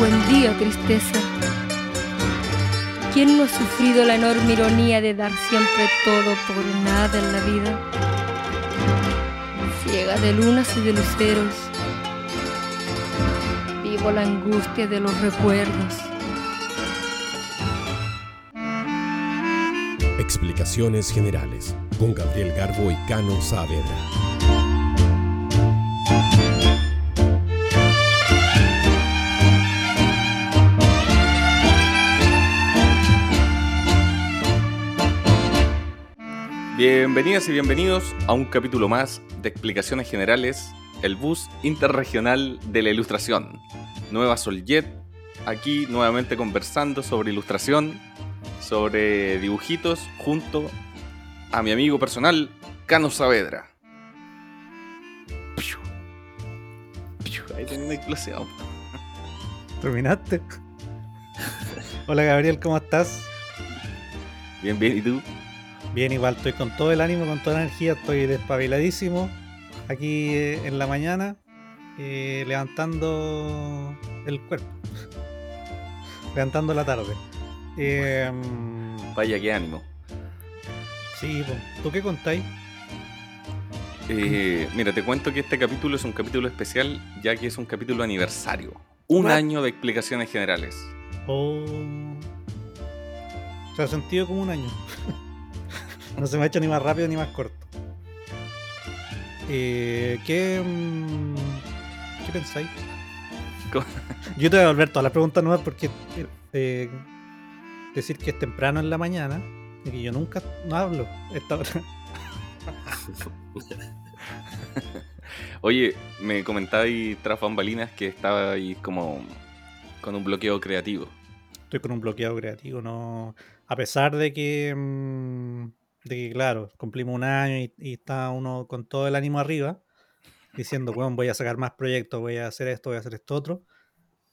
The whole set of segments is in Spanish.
Buen día, tristeza. ¿Quién no ha sufrido la enorme ironía de dar siempre todo por nada en la vida? Ciega de lunas y de luceros, vivo la angustia de los recuerdos. Explicaciones generales con Gabriel Garbo y Cano Saavedra. Bienvenidas y bienvenidos a un capítulo más de Explicaciones Generales, el bus interregional de la ilustración. Nueva Soljet, aquí nuevamente conversando sobre ilustración, sobre dibujitos, junto a mi amigo personal, Cano Saavedra. Ahí tenía explosión. ¿Terminaste? Hola Gabriel, ¿cómo estás? Bien, bien, ¿y tú? Bien, igual estoy con todo el ánimo, con toda la energía, estoy despabiladísimo aquí eh, en la mañana, eh, levantando el cuerpo, levantando la tarde. Eh, Vaya, qué ánimo. sí. ¿tú qué contáis? Eh, mira, te cuento que este capítulo es un capítulo especial, ya que es un capítulo aniversario. Un What? año de explicaciones generales. Oh. Se ha sentido como un año. no se me ha hecho ni más rápido ni más corto. Eh, ¿qué, mm, ¿Qué pensáis? ¿Cómo? Yo te voy a volver todas las preguntas nuevas porque eh, decir que es temprano en la mañana y que yo nunca no hablo a esta hora. Oye, me comentaba ahí tras bambalinas que estaba ahí como con un bloqueo creativo. Estoy con un bloqueado creativo, no. A pesar de que, mm, de que claro, cumplimos un año y, y está uno con todo el ánimo arriba, diciendo, bueno, voy a sacar más proyectos, voy a hacer esto, voy a hacer esto otro.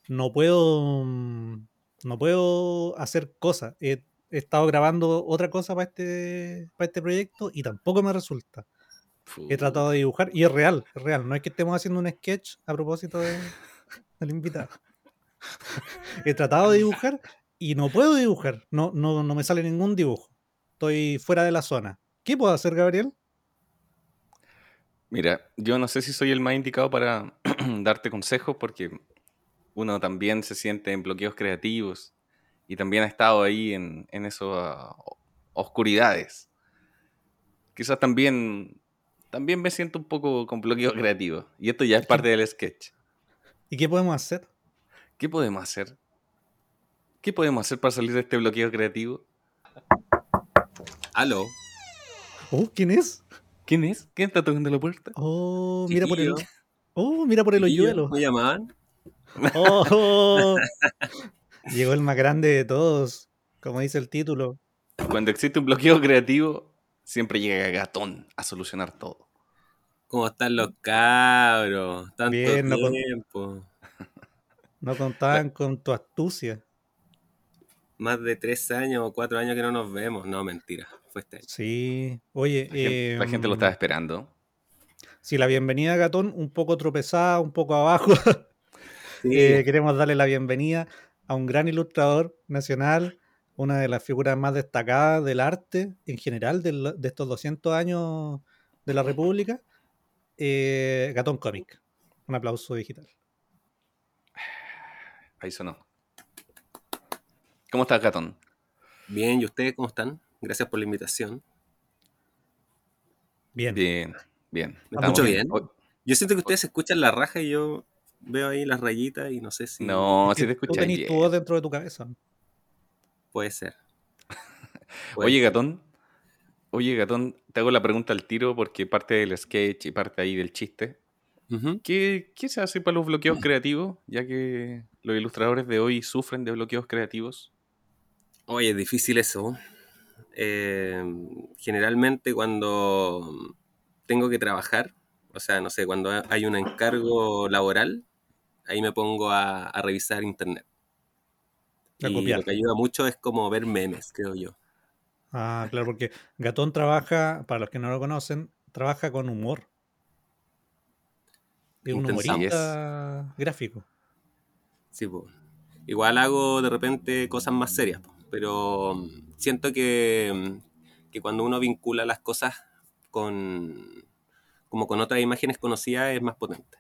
No puedo, mm, no puedo hacer cosas. He, he estado grabando otra cosa para este, para este proyecto y tampoco me resulta. He tratado de dibujar y es real, es real. No es que estemos haciendo un sketch a propósito de- del invitado. He tratado de dibujar y no puedo dibujar. No, no, no me sale ningún dibujo. Estoy fuera de la zona. ¿Qué puedo hacer, Gabriel? Mira, yo no sé si soy el más indicado para darte consejos porque uno también se siente en bloqueos creativos y también ha estado ahí en, en esas ah, oscuridades. Quizás también, también me siento un poco con bloqueo creativo y esto ya es parte del sketch. ¿Y qué podemos hacer? ¿Qué podemos hacer? ¿Qué podemos hacer para salir de este bloqueo creativo? ¿Aló? Oh, ¿quién es? ¿Quién es? ¿Quién está tocando la puerta? Oh, mira por el. Oh, mira por el hoyuelo. ¿Me llamaban? Oh, llegó el más grande de todos, como dice el título. Cuando existe un bloqueo creativo, siempre llega Gatón a solucionar todo. ¿Cómo están los cabros? Tanto Bien, no con- tiempo. No contaban con tu astucia. Más de tres años o cuatro años que no nos vemos. No, mentira. Fue este año. Sí. Oye, La gente, la gente lo em, estaba esperando. Sí, la bienvenida a Gatón, un poco tropezada, un poco abajo. Sí, Eh, queremos darle la bienvenida a un gran ilustrador nacional, una de las figuras más destacadas del arte en general de estos 200 años de la República, eh, Gatón Comic. Un aplauso digital. Ahí sonó. ¿Cómo estás, Gatón? Bien, ¿y ustedes cómo están? Gracias por la invitación. Bien. Bien, bien. ¿Me Estamos escucho bien? Yo siento que ustedes escuchan la raja y yo veo ahí las rayitas y no sé si No, si te tú escuchas tenés bien. tu voz dentro de tu cabeza. puede ser. Puede Oye, ser. Gatón. Oye, Gatón, te hago la pregunta al tiro porque parte del sketch y parte ahí del chiste. ¿Qué, qué se hace para los bloqueos creativos? Ya que los ilustradores de hoy sufren de bloqueos creativos. Oye, es difícil eso. Eh, generalmente cuando tengo que trabajar, o sea, no sé, cuando hay un encargo laboral, ahí me pongo a, a revisar internet. A y copiar. lo que ayuda mucho es como ver memes, creo yo. Ah, claro, porque Gatón trabaja, para los que no lo conocen, trabaja con humor. Es un humorista gráfico. Sí, po. igual hago de repente cosas más serias, pero mm, siento que, mm, que cuando uno vincula las cosas con como con otras imágenes conocidas es más potente.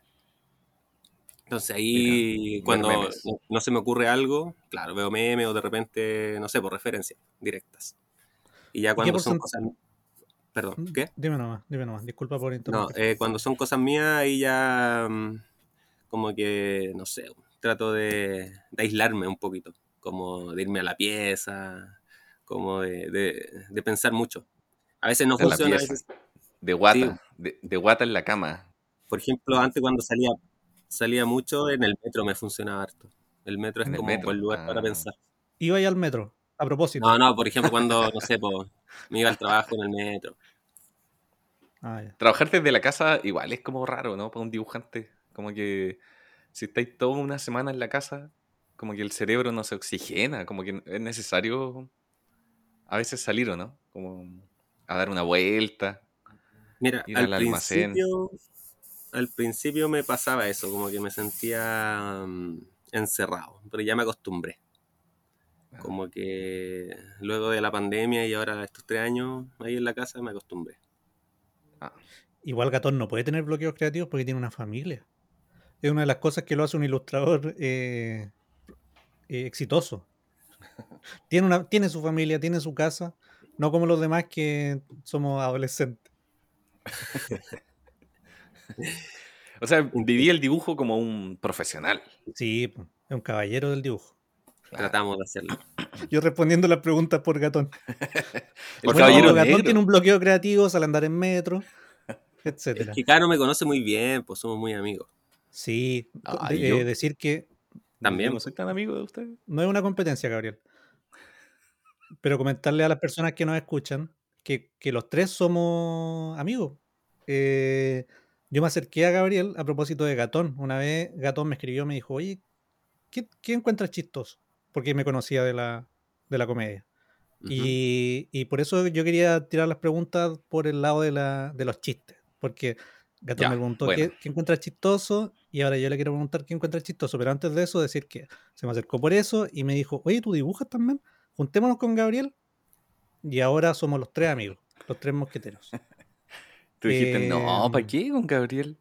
Entonces ahí cuando no, no se me ocurre algo, claro, veo memes o de repente, no sé, por referencias directas. Y ya cuando son cosas... Perdón, ¿qué? Dime nomás, dime nomás. Disculpa por No, interrumpir. eh, cuando son cosas mías, ahí ya mm, como que, no sé, trato de, de aislarme un poquito, como de irme a la pieza, como de, de- de pensar mucho. A veces no funciona, a pieza. veces- De guata, Sí. de, de guata en la cama. por ejemplo, antes cuando salía, salía mucho, en el metro me funcionaba harto. El metro es En el como metro, un buen lugar para ah. pensar. Iba ahí al metro, a propósito. No, no, por ejemplo, cuando, no sé, po, me iba al trabajo en el metro. Ah, ya. Trabajar desde la casa igual es como raro, ¿no? Para un dibujante. Como que si estáis toda una semana en la casa, como que el cerebro no se oxigena, como que es necesario a veces salir, ¿o no? Como a dar una vuelta. Mira, Ir al al almacén. principio, al principio me pasaba eso, como que me sentía mm, encerrado, pero ya me acostumbré. Ah. Como que luego de la pandemia y ahora estos tres años ahí en la casa me acostumbré. Igual Gatón no puede tener bloqueos creativos porque tiene una familia. Es una de las cosas que lo hace un ilustrador eh, eh, exitoso. Tiene, una, tiene su familia, tiene su casa, no como los demás que somos adolescentes. O sea, viví el dibujo como un profesional. Sí, es un caballero del dibujo. Tratamos de hacerlo. Yo respondiendo las preguntas por Gatón. El Bueno, caballero Gatón negro. tiene un bloqueo creativo, sale a andar en metro, etcétera. Es que Cano me conoce muy bien, pues somos muy amigos. Sí, Ay, de- yo- decir que También. No soy tan amigo de ustedes. no es una competencia, Gabriel. Pero comentarle a las personas que nos escuchan que, que los tres somos amigos. Eh, yo me acerqué a Gabriel a propósito de Gatón. Una vez Gatón me escribió, me dijo, oye, ¿qué, qué encuentras chistoso? Porque me conocía de la, de la comedia. Y, y por eso yo quería tirar las preguntas por el lado de, la, de los chistes. Porque Gatón Ya, me preguntó bueno. qué, qué encuentra chistoso y ahora yo le quiero preguntar qué encuentra chistoso. Pero antes de eso, decir que se me acercó por eso y me dijo, oye, ¿tú dibujas también? Juntémonos con Gabriel. Y ahora somos los tres amigos, los tres mosqueteros. Tú dijiste, no, Em. ¿para qué con Gabriel?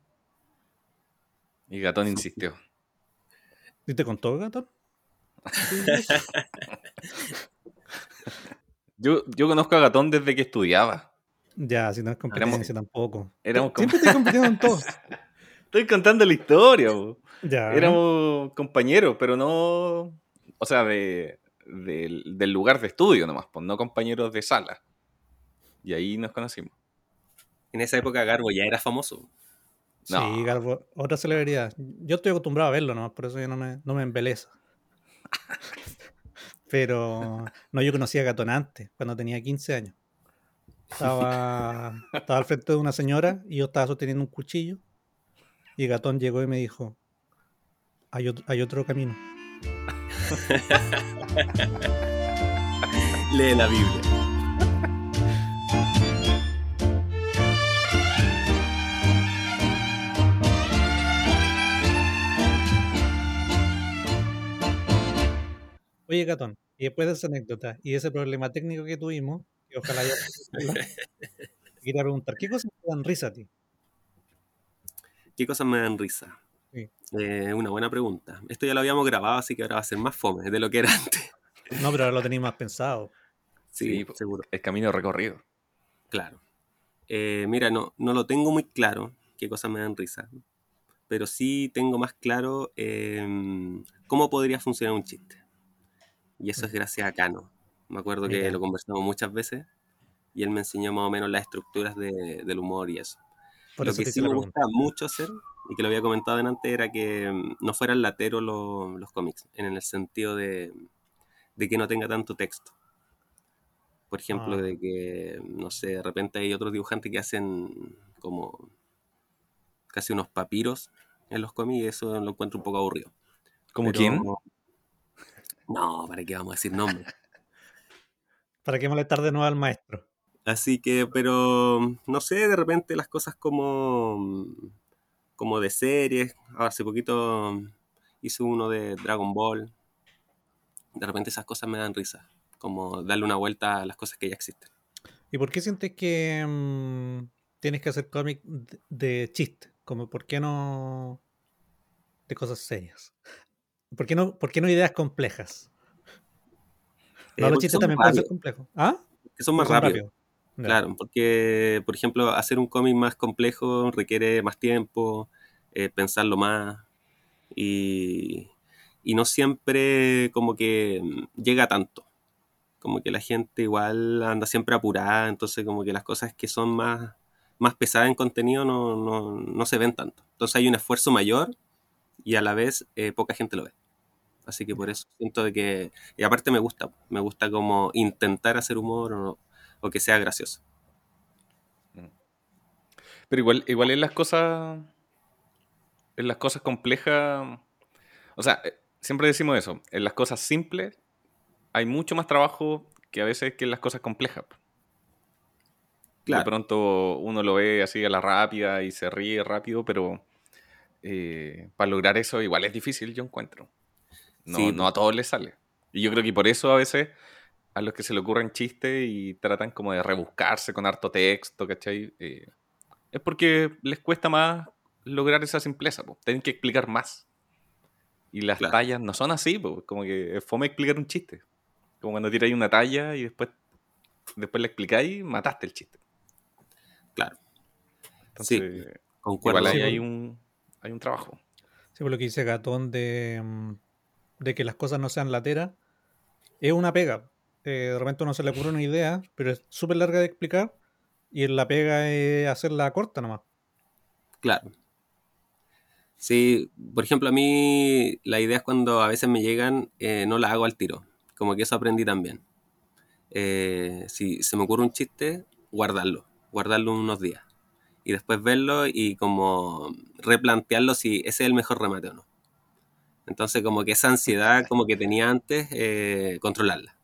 Y Gatón insistió. ¿Y te contó Gatón? Yo, yo conozco a Gatón desde que estudiaba. Ya, si no es competencia tampoco. éramos Siempre estoy compitiendo en todo. Estoy contando la historia. Ya. Éramos compañeros, pero no. O sea, de, del- del lugar de estudio nomás, pues no compañeros de sala. Y ahí nos conocimos. En esa época Garbo ya era famoso. No. Sí, Garbo, otra celebridad. Yo estoy acostumbrado a verlo, ¿no? Por eso ya no me, no me embeleza. Pero no, yo conocí a Gatón antes, cuando tenía 15 años. Estaba, estaba al frente de una señora y yo estaba sosteniendo un cuchillo. Y Gatón llegó y me dijo: Hay otro, hay otro camino. Lee la Biblia. Oye, Gatón, y después de esa anécdota y ese problema técnico que tuvimos, ojalá ya. te quería preguntar: ¿qué cosas te dan risa a ti? ¿Qué cosas me dan risa? Sí. Eh, una buena pregunta. Esto ya lo habíamos grabado, así que ahora va a ser más fome de lo que era antes. No, pero ahora lo tenéis más pensado. Sí, Sí, po. seguro. El camino recorrido. Claro. Eh, mira, no, no lo tengo muy claro qué cosas me dan risa, pero sí tengo más claro eh, cómo podría funcionar un chiste. Y eso es gracias a Cano. Me acuerdo que lo conversamos muchas veces y él me enseñó más o menos las estructuras de- del humor y eso. Por lo eso que sí me gusta mucho hacer, y que lo había comentado antes, era que mm, no fueran lateros lo- los cómics, en el sentido de, de que no tenga tanto texto. Por ejemplo, Ah. de que, no sé, de repente hay otros dibujantes que hacen como casi unos papiros en los cómics y eso lo encuentro un poco aburrido. ¿Como Pero- quién? No, ¿para qué vamos a decir nombres? ¿Para qué molestar de nuevo al maestro? Así que, pero no sé, de repente las cosas como, como de series. Ahora, hace poquito hice uno de Dragon Ball, de repente esas cosas me dan risa, como darle una vuelta a las cosas que ya existen. ¿Y por qué sientes que mm, tienes que hacer cómic de, de chiste? Como, ¿por qué no de cosas serias? ¿Por qué no, por qué no ideas complejas? No, Eh, los porque chistes también pueden ser complejos. ¿Ah? que son más rápidos. Claro, porque, por ejemplo, hacer un cómic más complejo requiere más tiempo, eh, pensarlo más, y, y no siempre como que llega tanto. Como que la gente igual anda siempre apurada, entonces como que las cosas que son más, más pesadas en contenido no, no, no se ven tanto. Entonces hay un esfuerzo mayor y a la vez eh, poca gente lo ve. Así que por eso siento de que... Y aparte me gusta, me gusta como intentar hacer humor o, o que sea gracioso. Pero igual, igual en las cosas. En las cosas complejas. O sea, eh, siempre decimos eso. En las cosas simples hay mucho más trabajo que a veces que en las cosas complejas. De Claro. pronto uno lo ve así a la rápida y se ríe rápido, pero eh, para lograr eso igual es difícil, yo encuentro. No, Sí, no a todos les sale. Y yo creo que por eso a veces a los que se le ocurren chistes y tratan como de rebuscarse con harto texto, ¿cachai? Eh, es porque les cuesta más lograr esa simpleza, po. tienen que explicar más. Y las Claro. tallas no son así, po. como que es fome explicar un chiste. Como cuando tiráis una talla y después, después le explicáis, mataste el chiste. Claro, Entonces, concuerdo. igual ahí Sí, hay un, hay un trabajo. Sí, por lo que dice Gatón de, mm, de que las cosas no sean lateras, es una pega. Eh, de repente uno se le ocurre una idea, pero es súper larga de explicar, y la pega es hacerla corta nomás. Claro. Sí, por ejemplo, a mí las ideas cuando a veces me llegan eh, no las hago al tiro. Como que eso aprendí también. Eh, si se me ocurre un chiste, guardarlo. Guardarlo unos días. Y después verlo y como replantearlo si ese es el mejor remate o no. Entonces como que esa ansiedad como que tenía antes, eh, controlarla.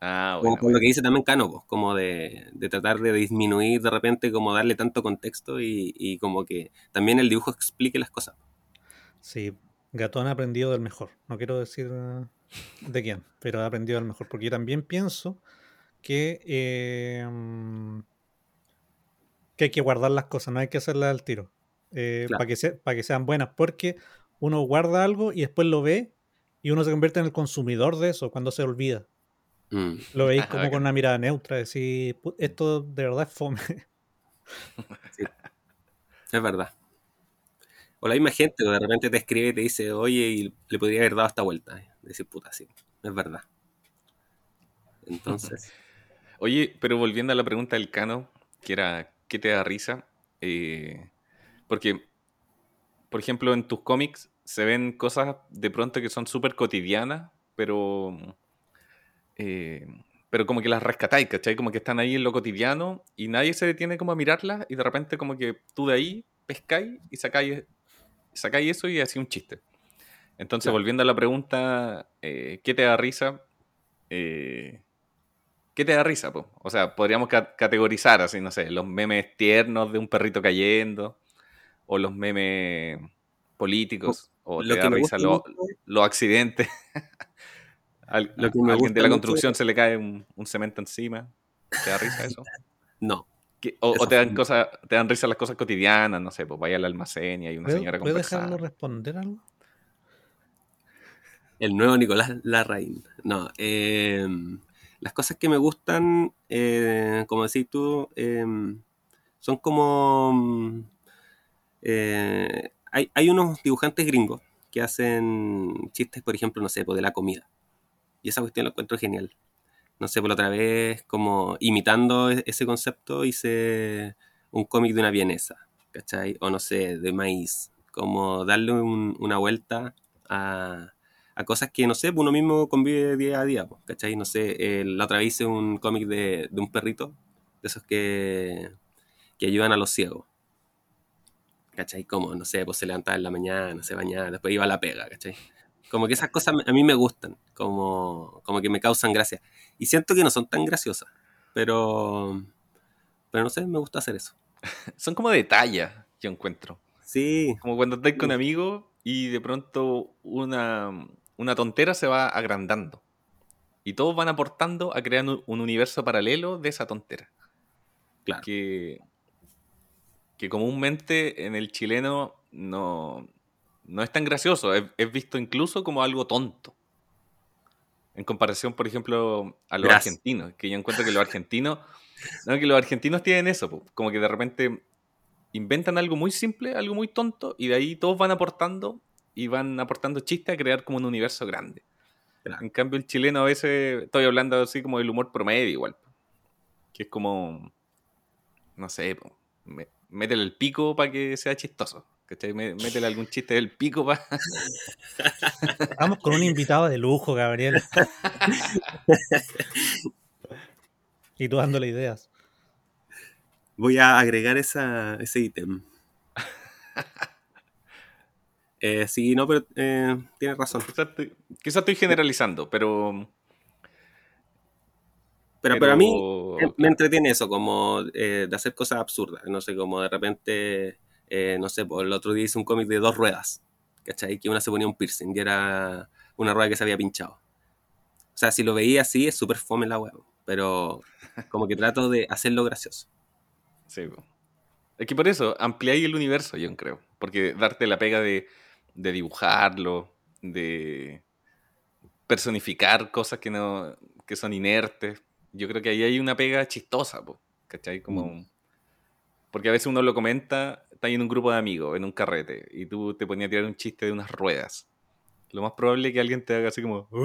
Ah, Como bueno. lo que dice también Cano, pues, como de, de tratar de disminuir de repente, como darle tanto contexto y, y como que también el dibujo explique las cosas. Sí, Gatón ha aprendido del mejor. No quiero decir eh, de quién, pero ha aprendido del mejor. Porque yo también pienso que, eh, que hay que guardar las cosas, no hay que hacerlas al tiro. eh, Claro. Para que, se- para que sean buenas. Porque uno guarda algo y después lo ve y uno se convierte en el consumidor de eso cuando se olvida. Mm, Lo veis Ah, como con una mirada neutra, decir, "Pu- esto de verdad es fome. es verdad. O la misma gente que de repente te escribe y te dice, oye, y le podría haber dado esta vuelta. Decir, puta, sí, es verdad. Entonces, Oye, pero volviendo a la pregunta del Cano, que era, ¿qué te da risa? Eh, porque, por ejemplo, en tus cómics se ven cosas de pronto que son súper cotidianas, pero, eh, pero como que las rescatáis, ¿cachai? Como que están ahí en lo cotidiano y nadie se detiene como a mirarlas y de repente como que tú de ahí pescáis y sacáis, sacáis eso y así un chiste. Entonces, volviendo a la pregunta, eh, ¿qué te da risa? Eh, ¿Qué te da risa, po? O sea, podríamos ca- categorizar así, no sé, los memes tiernos de un perrito cayendo, o los memes políticos, o lo te que da me risa lo- mucho- los accidentes. Al- Lo que me alguien de la mucho- construcción se le cae un, un cemento encima. ¿Te da risa eso? no. ¿Qué- O, o te dan cosas, te dan risa las cosas cotidianas, no sé, pues vaya al almacén y hay una ¿Puedo, señora ¿puedo dejarlo responder algo? El nuevo Nicolás Larraín. No, eh, las cosas que me gustan, eh, como decís tú, eh, son como... eh, hay, unos dibujantes gringos que hacen chistes, por ejemplo, no sé, pues, de la comida. Y esa cuestión lo encuentro genial. No sé, por la otra vez, como imitando e- ese concepto, hice un cómic de una vienesa, ¿cachai? O no sé, de maíz. Como darle un- una vuelta a, cosas que, no sé, uno mismo convive día a día, pues, ¿cachai? No sé, eh, la otra vez hice un cómic de, de un perrito, de esos que, que ayudan a los ciegos. ¿Cachai? Como, no sé, pues se levantaba en la mañana, se bañaba, después iba a la pega, ¿cachai? Como que esas cosas a mí me gustan, como, como que me causan gracia. Y siento que no son tan graciosas, pero, pero no sé, me gusta hacer eso. Son como de talla, yo encuentro. Sí, Como cuando estás con amigos y de pronto una, una tontera se va agrandando. Y todos van aportando a crear un universo paralelo de esa tontera. Claro. Que, que comúnmente en el chileno no, no es tan gracioso, es, es visto incluso como algo tonto. En comparación, por ejemplo, a los Gracias. argentinos, que yo encuentro que los argentinos, no, que los argentinos tienen eso, po, como que de repente inventan algo muy simple, algo muy tonto, y de ahí todos van aportando y van aportando chistes a crear como un universo grande. Claro. En cambio, el chileno a veces, estoy hablando así como del humor promedio igual, po, que es como, no sé, po, me- métele el pico para que sea chistoso. ¿cachai? Mé- Métele algún chiste del pico para... Estamos con un invitado de lujo, Gabriel. y tú dándole ideas. Voy a agregar esa, ese ítem. Eh, sí, no, pero eh, tienes razón. Quizás estoy, quizás estoy generalizando, pero... Pero, pero a mí me entretiene eso, como eh, de hacer cosas absurdas. No sé, como de repente, eh, no sé, por el otro día hice un cómic de dos ruedas, ¿cachai? Que una se ponía un piercing y era una rueda que se había pinchado. O sea, si lo veía así, es súper fome la web, pero como que trato de hacerlo gracioso. Sí. Es que por eso ampliáis el universo, yo creo. Porque darte la pega de, de dibujarlo, de personificar cosas que no que son inertes. Yo creo que ahí hay una pega chistosa, po, ¿cachai? Como... Porque a veces uno lo comenta, está en un grupo de amigos, en un carrete, y tú te ponías a tirar un chiste de unas ruedas. Lo más probable es que alguien te haga así como...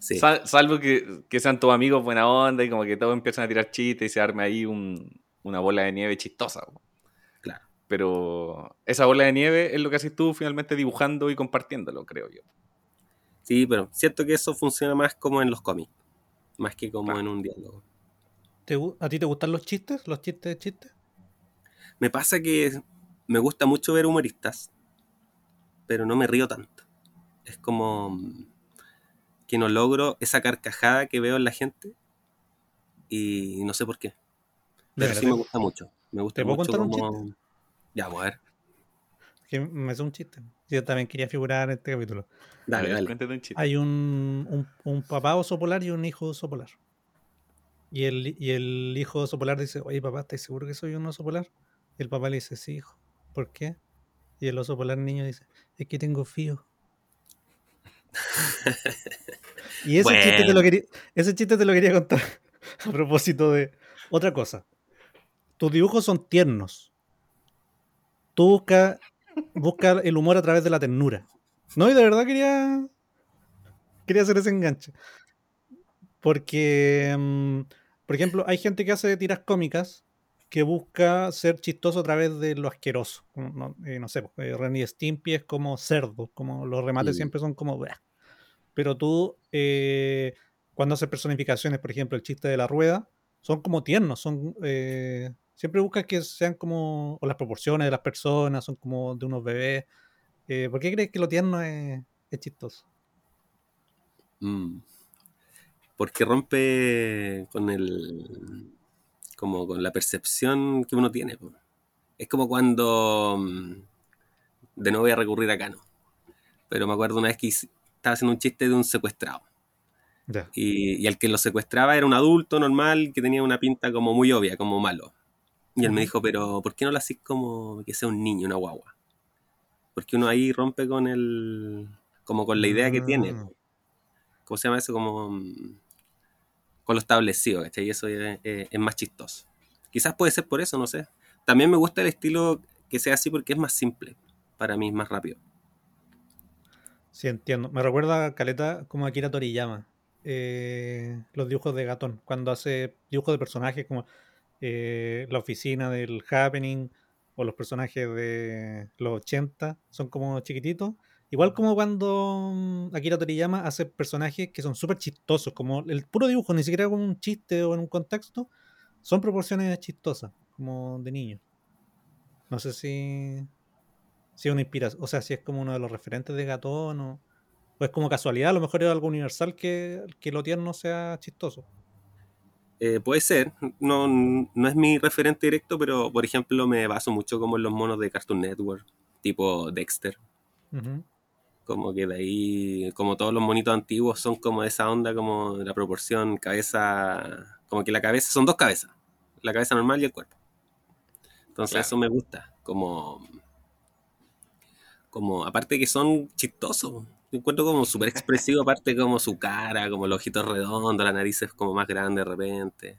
Sí, Sal- salvo que, que sean todos amigos buena onda y como que todos empiezan a tirar chistes y se arme ahí un- una bola de nieve chistosa. po. claro. Pero esa bola de nieve es lo que haces tú finalmente dibujando y compartiéndolo, creo yo. Sí, pero siento que eso funciona más como en los cómics, más que como Ah. en un diálogo. ¿Te ¿A ti te gustan los chistes? ¿Los chistes de chistes? Me pasa que me gusta mucho ver humoristas, pero no me río tanto. Es como mm, que no logro esa carcajada que veo en la gente y no sé por qué. Pero sí me gusta mucho. Me gusta ¿Te puedo mucho contar un como... Ya, a ver. Que me hace un chiste. Yo también quería figurar en este capítulo. Dale, dale. cuéntate un chiste. Hay un, un, un papá oso polar y un hijo oso polar. Y el, y el hijo oso polar dice, oye papá, ¿estás seguro que soy un oso polar? Y el papá le dice, sí, hijo. ¿Por qué? Y el oso polar niño dice, es que tengo fío. y ese, chiste te lo quería, ese chiste te lo quería contar a propósito de otra cosa. Tus dibujos son tiernos. Tú busca, el humor a través de la ternura. No, y de verdad quería, quería hacer ese enganche. Porque, mm, por ejemplo, hay gente que hace tiras cómicas que busca ser chistoso a través de lo asqueroso. No, eh, no sé, eh, Ren y Stimpy es como cerdo, como los remates siempre son como... "Bleh". Pero tú, eh, cuando haces personificaciones, por ejemplo, el chiste de la rueda, son como tiernos, son... eh, siempre buscas que sean como... O las proporciones de las personas son como de unos bebés. Eh, ¿Por qué crees que lo tierno es, es chistoso? Mm. Porque rompe con el. como con la percepción que uno tiene. Es como cuando. mm, De nuevo voy a recurrir a Cano. Pero me acuerdo una vez que estaba haciendo un chiste de un secuestrado. Y, y el que lo secuestraba era un adulto normal que tenía una pinta como muy obvia, como malo. Y él me dijo, pero ¿por qué no lo haces como que sea un niño, una guagua? Porque uno ahí rompe con el. como con la idea que tiene. Ah. ¿Cómo se llama eso? Como. mm, con lo establecido, ¿cachai? Y eso es, es- es más chistoso. Quizás puede ser por eso, no sé. También me gusta el estilo que sea así porque es más simple. Para mí es más rápido. Sí, entiendo. Me recuerda a Caleta como Akira Toriyama. eh, los dibujos de Gatón. Cuando hace dibujos de personajes como eh, la oficina del Happening o los personajes de los 80 son como chiquititos. Igual como cuando mm, Akira Toriyama hace personajes que son súper chistosos, como el puro dibujo, ni siquiera con un chiste o en un contexto, son proporciones chistosas, como de niño. No sé si, si es una inspiración, o sea, si es como uno de los referentes de Gatón o, o es como casualidad, a lo mejor es algo universal que, que lo tierno sea chistoso. Eh, puede ser, no, no es mi referente directo, pero por ejemplo me baso mucho como en los monos de Cartoon Network, tipo Dexter. Como que de ahí, como todos los monitos antiguos son como de esa onda, como de la proporción cabeza, como que la cabeza, son dos cabezas, la cabeza normal y el cuerpo. Entonces Claro. eso me gusta, como, como, aparte que son chistosos, encuentro como súper expresivo, aparte como su cara, como los ojitos redondos, la nariz es como más grande de repente.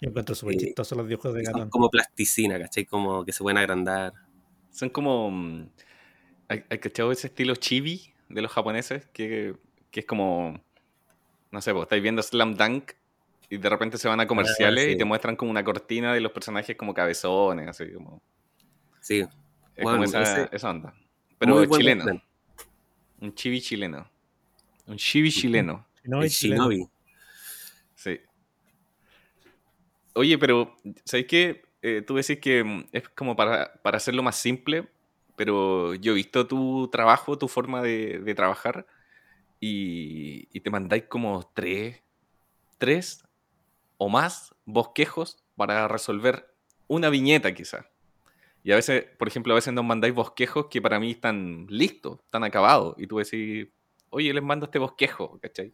Yo encuentro súper Sí. chistosos los dibujos de Son Gatón. como plasticina, ¿cachai? Como que se pueden agrandar. Son como. mm, ¿Hay, hay cachado ese estilo chibi de los japoneses? Que, que es como. No sé, vos estáis viendo Slam Dunk y de repente se van a comerciales Ah, sí. y te muestran como una cortina de los personajes como cabezones, así como. Sí, Es Bueno, como esa, ese- esa onda. Pero chileno. referente. Un chibi chileno. Un chibi chileno. No, el y chileno. Shinobi. Sí. Oye, pero, ¿sabes qué? Eh, tú decís que mm, es como para, para hacerlo más simple, pero yo he visto tu trabajo, tu forma de, de trabajar, y, y te mandáis como tres, tres o más bosquejos para resolver una viñeta quizá. Y a veces, por ejemplo, a veces nos mandáis bosquejos que para mí están listos, están acabados, y tú decís, oye, les mando este bosquejo, ¿cachai?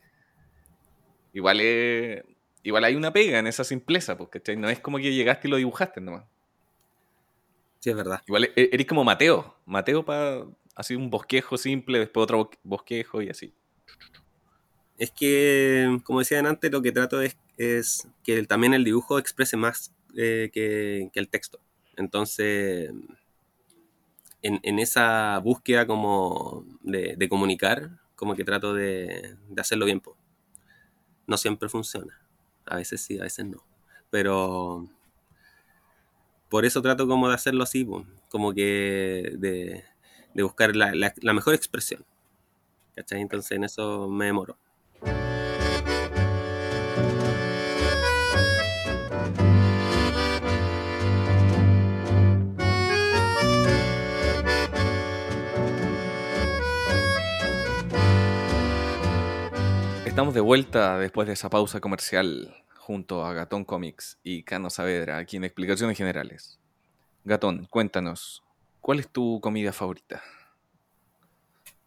Igual es- Igual hay una pega en esa simpleza, pues, ¿cachai? No es como que llegaste y lo dibujaste nomás. Sí, es verdad. Igual e- eres como Mateo. Mateo para así un bosquejo simple, después otro bo- bosquejo y así. Es que, como decían antes, lo que trato es, es que el- también el dibujo exprese más eh, que, que el texto. Entonces, en, esa búsqueda como de, comunicar, como que trato de, hacerlo bien. po. No siempre funciona. A veces sí, a veces no. Pero por eso trato como de hacerlo así, po. como que de, buscar la, la- la mejor expresión. ¿Cachai? Entonces en eso me demoro. Estamos de vuelta después de esa pausa comercial junto a Gatón Comics y Cano Saavedra aquí en Explicaciones Generales. Gatón, cuéntanos, ¿cuál es tu comida favorita?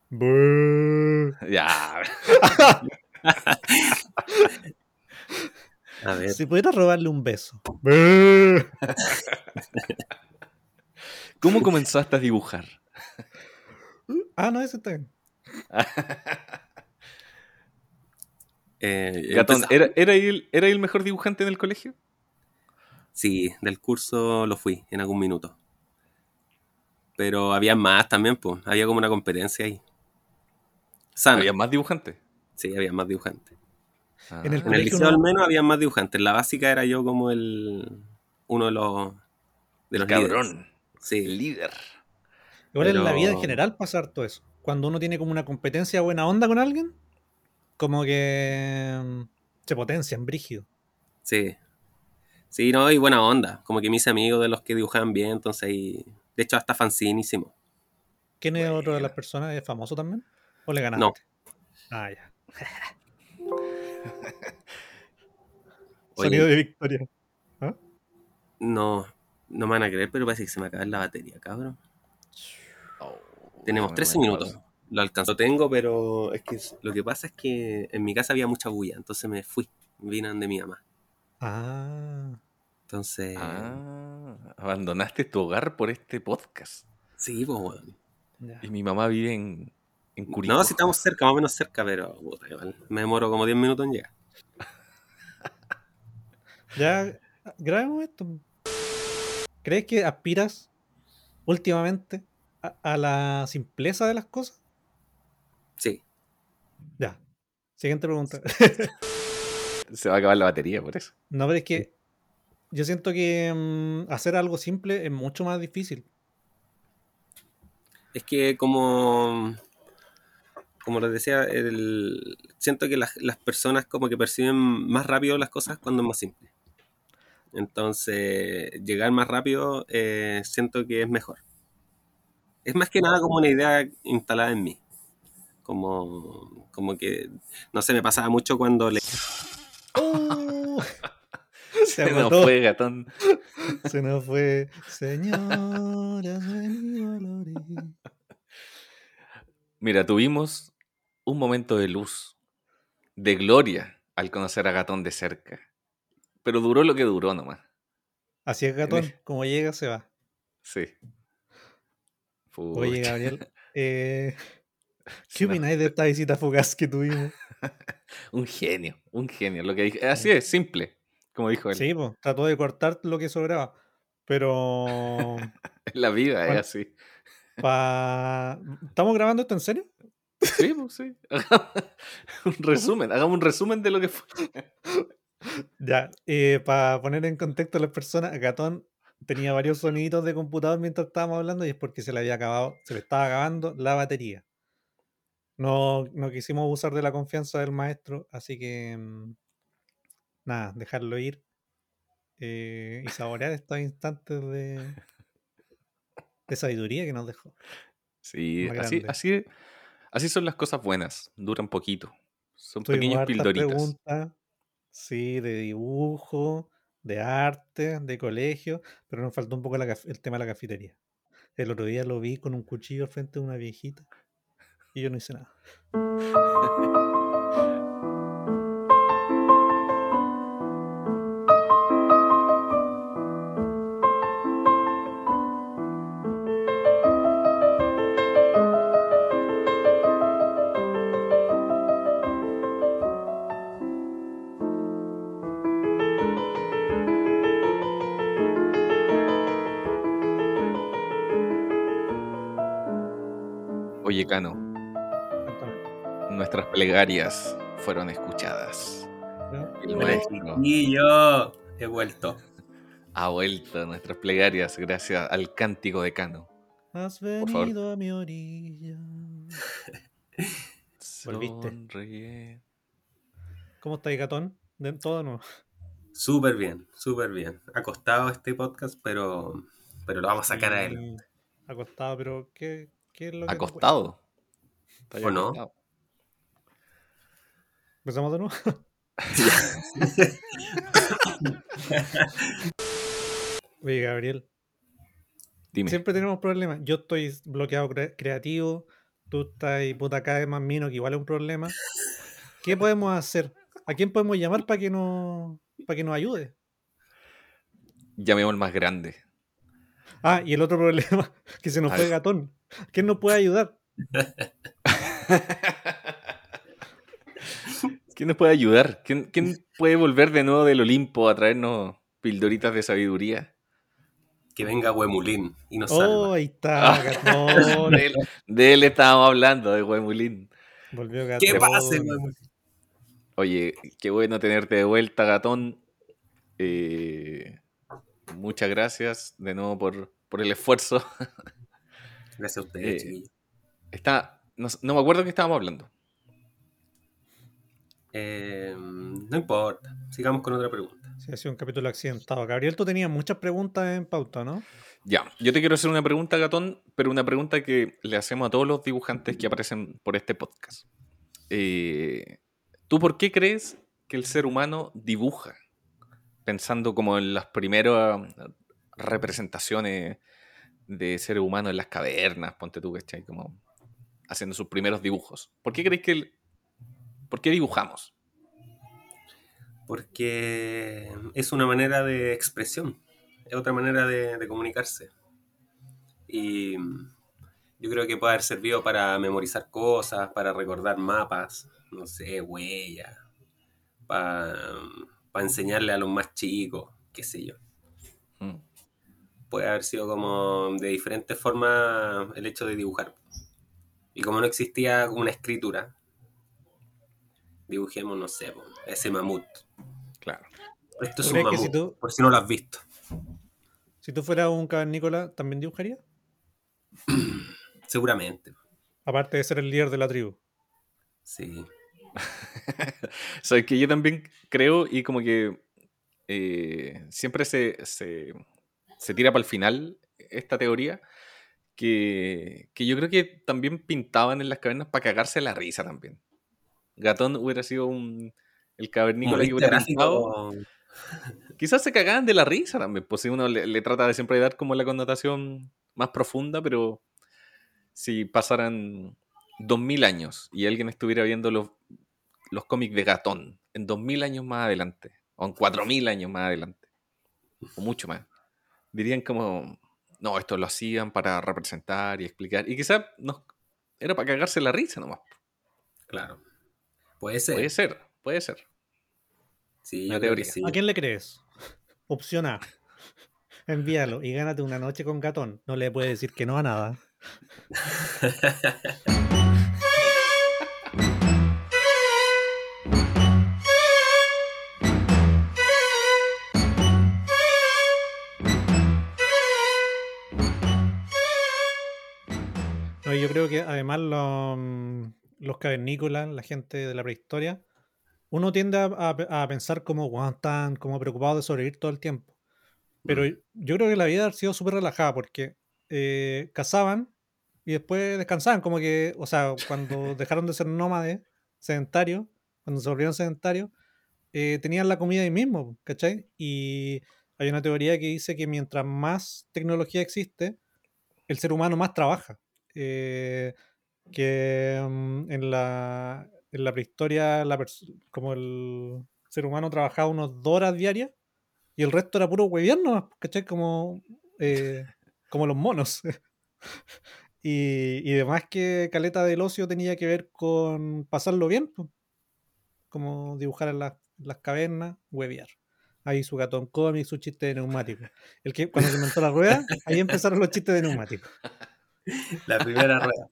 Buh. Ya. A ver, Si pudiera robarle un beso. Buh. ¿Cómo comenzaste a dibujar? Ah, no, ese está bien. eh, Gatón, ¿era, era, el, ¿era el mejor dibujante en el colegio? Sí, del curso lo fui en algún minuto. Pero había más también, pues. Había como una competencia ahí. Sana. ¿Había más dibujantes? Sí, había más dibujantes. Ah. En el En el colegio liceo no- al menos había más dibujantes. En la básica era yo como el uno de los de los líderes. Cabrón. Sí, Líder. Igual en la vida en Pero- general pasa todo eso. Cuando uno tiene como una competencia buena onda con alguien, como que mm, se potencian, brígido. sí. Sí, no, y buena onda. Como que me hice amigo de los que dibujaban bien, entonces ahí. De hecho, hasta fanzine hicimos. ¿Quién es otro de las personas? ¿Es famoso también? ¿O le ganaste? No. Ah, ya. Oye, Sonido de victoria. no, no me van a creer, pero parece que se me acaba la batería, cabrón. Oh, Tenemos muy 13 buena Lo alcanzo. Tengo, pero es que lo que pasa es que en mi casa había mucha bulla, entonces me fui. Vine de mi mamá. Ah. Entonces, Ah, abandonaste tu hogar por este podcast. sí, pues, weón. ya. Y mi mamá vive en, en Curicó. No, si estamos cerca, más o menos cerca, pero puta, igual, me demoro como 10 minutos en llegar. Ya, grabemos esto. ¿Crees que aspiras últimamente a, a la simpleza de las cosas? Sí, Ya. Siguiente pregunta. Se va a acabar la batería por eso. No, pero es que yo siento que mm, hacer algo simple es mucho más difícil. es que como, como les decía, el- siento que las, las personas como que perciben más rápido las cosas cuando es más simple. Entonces, llegar más rápido eh, siento que es mejor. Es más que nada como una idea instalada en mí. Como, como que, no sé, me pasaba mucho cuando le... ¡Oh! Se Se nos fue, gatón. Se nos fue. Señora. Mira, tuvimos un momento de luz, de gloria, al conocer a Gatón de cerca. Pero duró lo que duró nomás. Así es, Gatón. Como llega, se va. Sí. Oye, Pucha. Gabriel, eh, ¿qué opináis de esta visita fugaz que tuvimos? Un genio, un genio. Lo que dije. Así es, simple, como dijo él. Sí, pues, trató de cortar lo que sobraba. Pero. La vida es así. Pa... ¿Estamos grabando esto en serio? Sí, pues sí. un resumen, hagamos un resumen de lo que fue. Ya, para poner en contexto a las personas, Gatón tenía varios soniditos de computador mientras estábamos hablando y es porque se le había acabado, se le estaba acabando la batería. No, no quisimos usar de la confianza del maestro, así que mm, nada, dejarlo ir eh, y saborear estos instantes de, de sabiduría que nos dejó. Sí, así, así, así son las cosas buenas, duran poquito. Son Tuvimos pequeños hartas pildoritas. sí, de dibujo, de arte, de colegio, pero nos faltó un poco la el tema de la cafetería. El otro día lo vi con un cuchillo al frente de una viejita y yo no hice nada. Oye, Cano, plegarias fueron escuchadas. ¿no? El Hola, maestro chiquillo. He vuelto. ha vuelto a nuestras plegarias gracias al cántico de Cano. Has favor. venido a mi orilla. Volviste. Sonríe. ¿Cómo estáis, gatón? ¿De todo no? Súper bien, súper bien. Ha costado este podcast, pero, pero lo vamos a sacar a él. Acostado, pero ¿qué, qué es lo que Acostado. ¿O no? acostado. ¿Empezamos de nuevo? Oye, Gabriel, Dime. Siempre tenemos problemas. Yo estoy bloqueado cre- creativo, tú estás y puta cada vez más mino, que igual es un problema. ¿Qué podemos hacer? ¿A quién podemos llamar para que nos para que nos ayude? Llamemos al más grande. Ah, y el otro problema, que se nos fue ver. Gatón. ¿Quién nos puede ayudar? ¿Quién nos puede ayudar? ¿Quién, quién puede volver de nuevo del Olimpo a traernos pildoritas de sabiduría? Que venga Huemulín y nos Oh, salva. ahí está, Gatón. de, él, de él estábamos hablando, de Huemulín. Volvió Gatón. ¿Qué pase, Huemulín? Oye, qué bueno tenerte de vuelta, gatón. Eh, muchas gracias de nuevo por, por el esfuerzo. Gracias a ustedes, Eh, chiquillos. Está, no, no me acuerdo qué estábamos hablando. Eh, no importa. Sigamos con otra pregunta. Sí, ha sido un capítulo accidentado. Gabriel, tú tenías muchas preguntas en pauta, ¿no? Ya, yo te quiero hacer una pregunta, gatón, pero una pregunta que le hacemos a todos los dibujantes que aparecen por este podcast. Eh, ¿Tú por qué crees que el ser humano dibuja? Pensando como en las primeras representaciones de ser humano en las cavernas, ponte tú, ¿cachai? Como haciendo sus primeros dibujos. ¿Por qué crees que el- ¿Por qué dibujamos? Porque es una manera de expresión. Es otra manera de, de comunicarse. Y yo creo que puede haber servido para memorizar cosas, para recordar mapas, no sé, huellas, para, para enseñarle a los más chicos, qué sé yo. Mm. puede haber sido como de diferentes formas el hecho de dibujar. Y como no existía una escritura, dibujemos, no sé, ese mamut. Claro. Esto es ¿Tú un mamut, si tú- por si no lo has visto. Si tú fueras un cavernícola, ¿también dibujarías? Seguramente, Aparte de ser el líder de la tribu. sí. Sabes que yo también creo y como que eh, siempre se, se, se tira para el final esta teoría que, que yo creo que también pintaban en las cavernas para cagarse la risa también. Gatón hubiera sido un, el cavernícola que hubiera pintado. Quizás se cagaban de la risa también, pues si uno le, le trata de siempre dar como la connotación más profunda, pero si pasaran 2000 años y alguien estuviera viendo los, los cómics de Gatón en 2000 años más adelante, o en 4000 años más adelante, o mucho más, dirían como, no, esto lo hacían para representar y explicar, y quizás no, era para cagarse la risa nomás. Claro. Puede ser. Puede ser, puede ser. Sí, Una yo creo que teoría. sí. ¿A quién le crees? Opción A. Envíalo y gánate una noche con Gatón. No le puedes decir que no a nada. No, yo creo que además los, mm, los cavernícolas, la gente de la prehistoria, uno tiende a, a- a pensar como "Guau, están como preocupados de sobrevivir todo el tiempo. Pero Mm. yo creo que la vida ha sido súper relajada porque eh, cazaban y después descansaban, como que, o sea, cuando dejaron de ser nómades, sedentarios, cuando se volvieron sedentarios, eh, tenían la comida ahí mismo, ¿cachai? Y hay una teoría que dice que mientras más tecnología existe, el ser humano más trabaja. Eh, que mm, en, la, en la prehistoria, la como el ser humano trabajaba unos dos horas diarias y el resto era puro hueviano, ¿cachai? Como, eh, como los monos. y, y demás que Caleta del Ocio tenía que ver con pasarlo bien, como dibujar en las, las cavernas, huevear. Ahí su gatón cómic, su chiste de neumático. El que cuando se inventó la rueda, ahí empezaron los chistes de neumático. La primera rueda.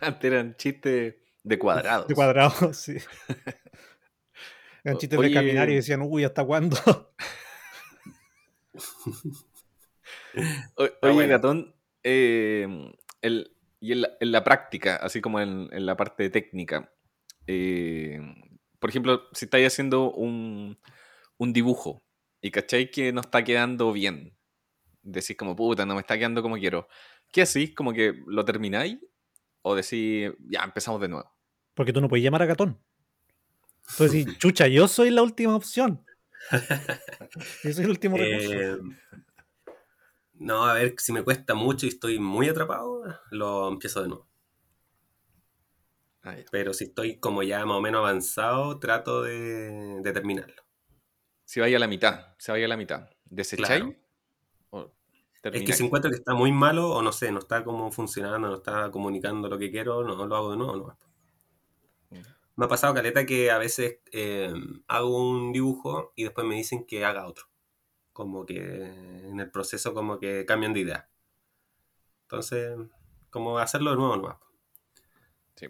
Antes eran chistes de cuadrados. De cuadrado, sí. Eran chistes de caminar y decían, uy, ¿hasta cuándo? Oye, bueno. Gatón, eh, el- y en la, en la práctica, así como en, en la parte técnica, eh, por ejemplo, si estáis haciendo un, un dibujo y cacháis que no está quedando bien, decís como, puta, no me está quedando como quiero, ¿qué hacís? ¿Como que lo termináis? ¿O decís, ya, empezamos de nuevo? Porque tú no puedes llamar a Gatón. Entonces, sí, chucha, yo soy la última opción. Yo soy el último recurso. Eh, no, a ver, si me cuesta mucho y estoy muy atrapado, lo empiezo de nuevo. Ah. Pero si estoy como ya más o menos avanzado, trato de, de terminarlo. Si vaya a la mitad, se vaya a la mitad, ¿desecháis? Claro. ¿O Es que si encuentro que está muy malo o no sé, no está como funcionando, no está comunicando lo que quiero, no lo hago de nuevo. No. Mm. Me ha pasado, Caleta, que a veces eh, hago un dibujo y después me dicen que haga otro. Como que en el proceso como que cambian de idea. Entonces, como hacerlo de nuevo nomás. Sí.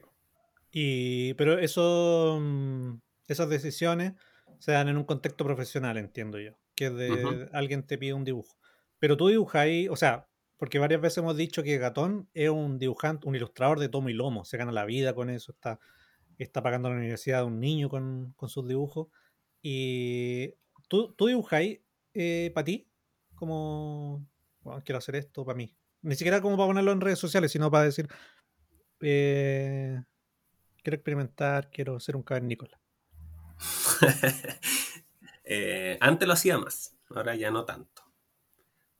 Y, pero eso, mm, esas decisiones se dan en un contexto profesional, entiendo yo. Que es de alguien te pide un dibujo. Pero tú dibujáis, o sea, porque varias veces hemos dicho que Gatón es un dibujante, un ilustrador de tomo y lomo. Se gana la vida con eso, está, está pagando la universidad de un niño con, sus dibujos. Y tú, tú dibujáis para ti, como, "Bueno, quiero hacer esto para mí. Ni siquiera como para ponerlo en redes sociales, sino para decir, eh, quiero experimentar, quiero ser un cavernícola. Eh, antes lo hacía más, ahora ya no tanto.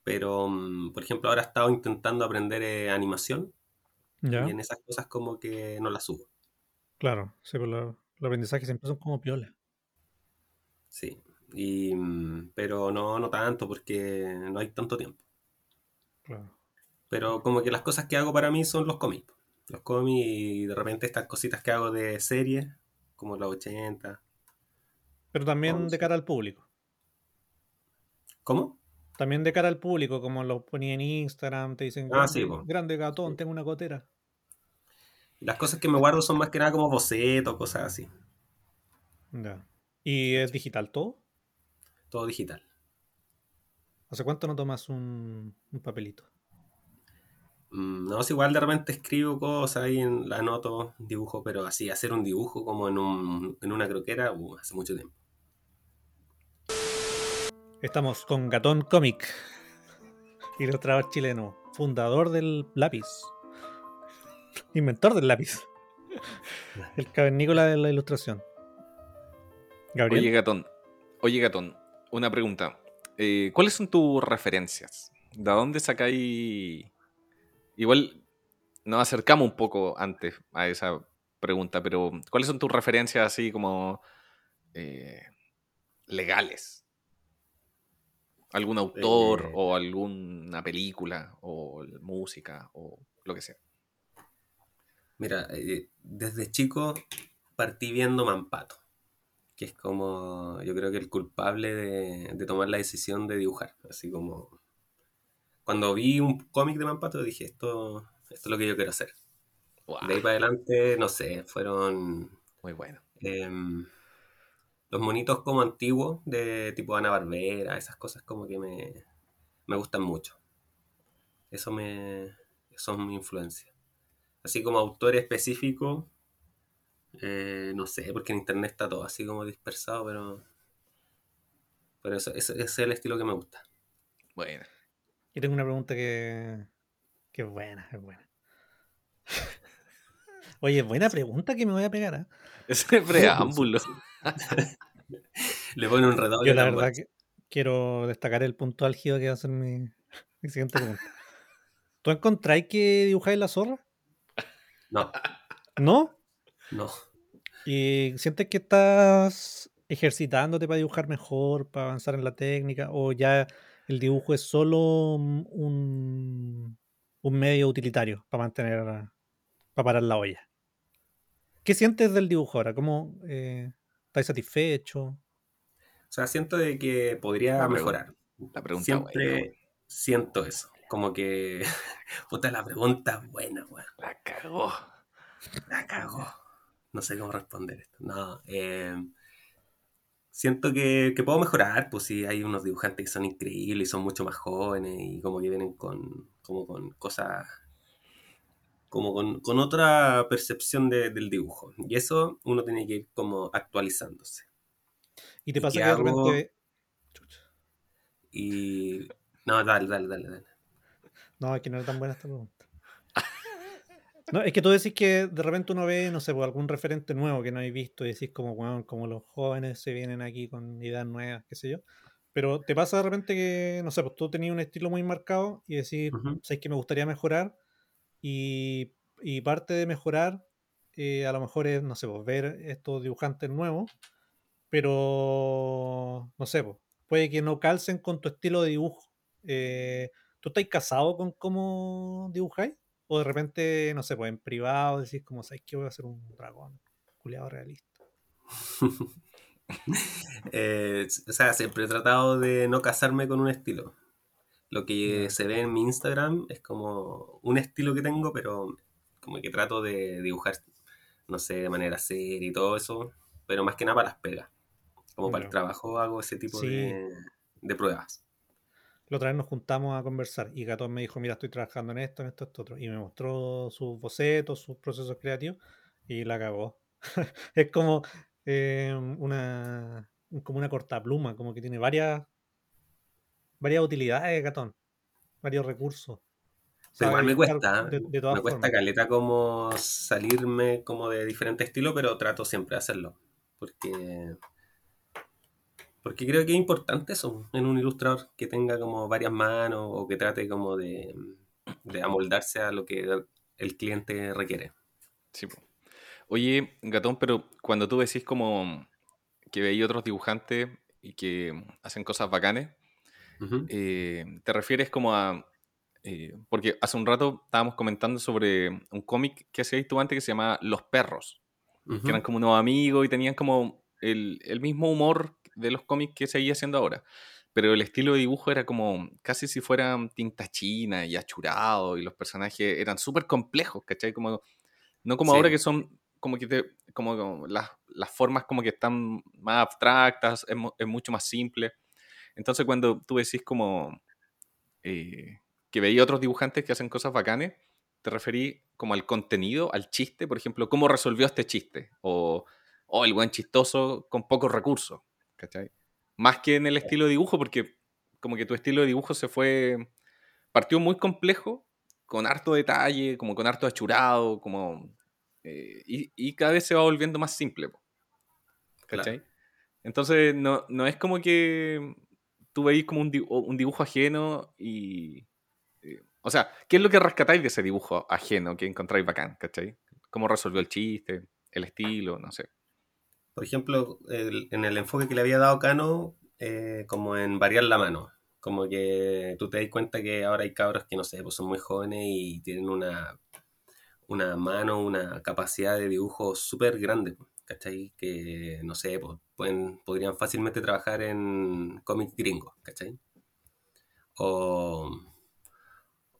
Pero, mm, por ejemplo, ahora he estado intentando aprender eh, animación ¿Ya? y en esas cosas como que no las subo. Claro, sí, pues lo- los aprendizajes siempre son como piola. Sí. Y, mm, pero no, no tanto porque no hay tanto tiempo. Claro. Pero como que las cosas que hago para mí son los cómics. Los cómics y de repente estas cositas que hago de serie, como los 80. Pero también de cara al público. ¿Cómo? También de cara al público, como lo ponía en Instagram, te dicen, Ah, "Grande- sí, po. grande gatón, tengo una gotera. Las cosas que me guardo son más que nada como bocetos, cosas así. Ya. ¿Y es digital todo? Todo digital. ¿Hace cuánto no tomas un, un papelito? Mm, No, es igual de repente escribo cosas ahí, en, la anoto, dibujo, pero así, hacer un dibujo como en, un, en una croquera, uh, hace mucho tiempo. Estamos con Gatón Comic, ilustrador chileno, fundador del lápiz, inventor del lápiz, el cavernícola de la ilustración. Gabriel, Oye, Gatón. Oye, Gatón, una pregunta. Eh, ¿Cuáles son tus referencias? ¿De dónde sacáis? Igual, nos acercamos un poco antes a esa pregunta, pero ¿cuáles son tus referencias así como eh, legales? ¿Algún autor Eh. o alguna película o música o lo que sea? Mira, eh, desde chico partí viendo Mampato, que es como, yo creo que el culpable de, de tomar la decisión de dibujar. Así como, cuando vi un cómic de Mampato dije, esto, esto es lo que yo quiero hacer. De ahí para adelante, no sé, fueron muy bueno. em, los monitos como antiguos, de tipo Ana Barbera, esas cosas como que me, me gustan mucho. Eso me, son mi influencia. Así como autor específico, eh, no sé, porque en internet está todo así como dispersado, pero, pero eso, eso- ese es el estilo que me gusta. Bueno. Yo tengo una pregunta que, que es buena, es buena. Oye, buena pregunta que me voy a pegar. ¿ah? Ese preámbulo. Le pone un redoble. Yo la verdad que quiero destacar el punto álgido que va a ser mi, mi siguiente pregunta. ¿Tú encontráis que dibujáis la zorra? No, ¿No? no. ¿Y sientes que estás ejercitándote para dibujar mejor, para avanzar en la técnica? ¿O ya el dibujo es solo un medio utilitario para mantener, para parar la olla? ¿Qué sientes del dibujo ahora? ¿Cómo eh, estás satisfecho? O sea, siento de que podría La mejorar. La pregunta Siempre buena. siento eso. Como que, puta, la pregunta es buena, weón. La cagó. La cago. No sé cómo responder esto. No, eh, siento que, que puedo mejorar, pues sí, hay unos dibujantes que son increíbles y son mucho más jóvenes y como que vienen con, como con cosas, como con, con otra percepción de- del dibujo. Y eso uno tiene que ir como actualizándose. ¿Y te ¿Y pasa qué que de repente... Y... No, dale, dale, dale, dale. No, es que no era tan buena esta pregunta. No, es que tú decís que de repente uno ve, no sé, pues, algún referente nuevo que no habéis visto y decís como, weón, como los jóvenes se vienen aquí con ideas nuevas, qué sé yo. Pero te pasa de repente que, no sé, pues tú tenías un estilo muy marcado y decís, Ujú. sabes que me gustaría mejorar y, parte de mejorar eh, a lo mejor es, no sé, pues ver estos dibujantes nuevos, pero, no sé, pues puede que no calcen con tu estilo de dibujo. Eh, ¿Tú estás casado con cómo dibujáis? O de repente, no sé, pues en privado decís como, ¿sabes que voy a hacer un dragón? Culeado realista. Eh, o sea, siempre he tratado de no casarme con un estilo. Lo que se ve en mi Instagram es como un estilo que tengo, pero como que trato de dibujar, no sé, de manera seria y todo eso, pero más que nada para las pegas. Como para el trabajo hago ese tipo Sí. de, de pruebas. La otra vez nos juntamos a conversar y Gatón me dijo, mira, estoy trabajando en esto, en esto, esto otro. Y me mostró sus bocetos, sus procesos creativos y la cagó. es como eh, una como una cortapluma, como que tiene varias varias utilidades, Gatón, varios recursos. Pero igual me cuesta, de, me cuesta formas. caleta como salirme como de diferente estilo, pero trato siempre de hacerlo. Porque, porque creo que es importante eso en un ilustrador, que tenga como varias manos o que trate como de, de amoldarse a lo que el cliente requiere. Sí. Oye, Gatón, pero cuando tú decís como que veis otros dibujantes y que hacen cosas bacanes, Eh, ¿te refieres como a... eh, porque hace un rato estábamos comentando sobre un cómic que hacíais tú antes que se llamaba Los Perros, Ujú. que eran como unos amigos y tenían como el, el mismo humor de los cómics que seguía haciendo ahora. Pero el estilo de dibujo era como casi si fueran tinta china y achurado y los personajes eran súper complejos, ¿cachai? Como, no como Sí. ahora que son como que te- como, como las, las formas como que están más abstractas, es, es mucho más simple. Entonces cuando tú decís como eh, que veía otros dibujantes que hacen cosas bacanes, te referí como al contenido, al chiste, por ejemplo, cómo resolvió este chiste, o, o el buen chistoso con pocos recursos, ¿cachai? Más que en el estilo de dibujo, porque como que tu estilo de dibujo se fue, partió muy complejo, con harto detalle, como con harto achurado, como... eh, y, y cada vez se va volviendo más simple, ¿cachai? Entonces, no, no es como que tú veis como un, un dibujo ajeno y, eh, O sea, ¿qué es lo que rescatáis de ese dibujo ajeno que encontráis bacán, ¿cachai? ¿Cómo resolvió el chiste, el estilo, no sé? Por ejemplo, en el enfoque que le había dado Cano, eh, como en variar la mano. Como que tú te das cuenta que ahora hay cabros que, no sé, pues son muy jóvenes y tienen una, una mano, una capacidad de dibujo súper grande, ¿cachai? Que, no sé, pues, pueden, podrían fácilmente trabajar en cómics gringos, ¿cachai? O,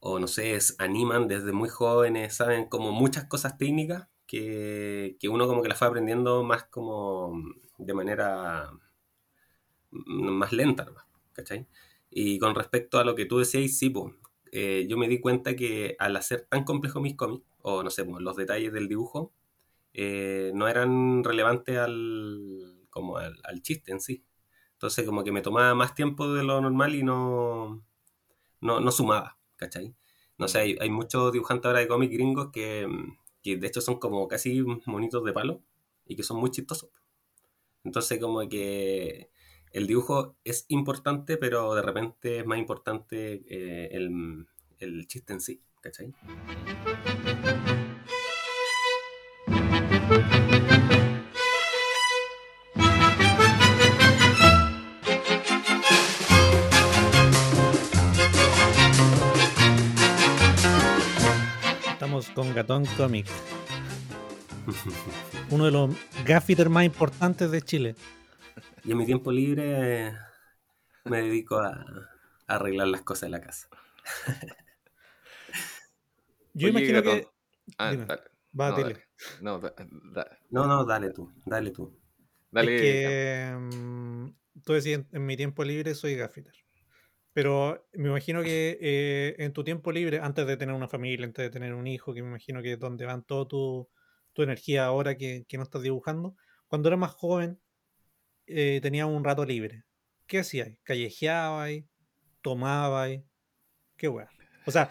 o no sé, es- animan desde muy jóvenes, saben como muchas cosas técnicas que, que uno como que las fue aprendiendo más como de manera mm, más lenta, ¿cachai? Y con respecto a lo que tú decías, sí, pues, eh, yo me di cuenta que al hacer tan complejo mis cómics, o no sé, pues, los detalles del dibujo, eh, no eran relevantes al, como al, al chiste en sí. Entonces como que me tomaba más tiempo de lo normal y no, no, no sumaba, ¿cachai? No sé, hay, hay muchos dibujantes ahora de cómics gringos que, que de hecho son como casi monitos de palo y que son muy chistosos. Entonces como que el dibujo es importante, pero de repente es más importante eh, el, el chiste en sí, ¿cachai? Estamos con Gatón Comic, uno de los gaffiters más importantes de Chile. Y en mi tiempo libre eh, me dedico a, a arreglar las cosas de la casa. Yo Oye, imagino que. Ah. Va, no, dile. dale. No, da- da- No, no, dale tú, dale tú. dale. Es que mm, tú decías, en mi tiempo libre soy gaffiter. Pero me imagino que eh, en tu tiempo libre, antes de tener una familia, antes de tener un hijo, que me imagino que es donde van toda tu, tu energía ahora que, que no estás dibujando, cuando eras más joven, eh, tenías un rato libre. ¿Qué hacías? ¿Callejeabas? ¿Tomabas? ¿Qué weá? O sea,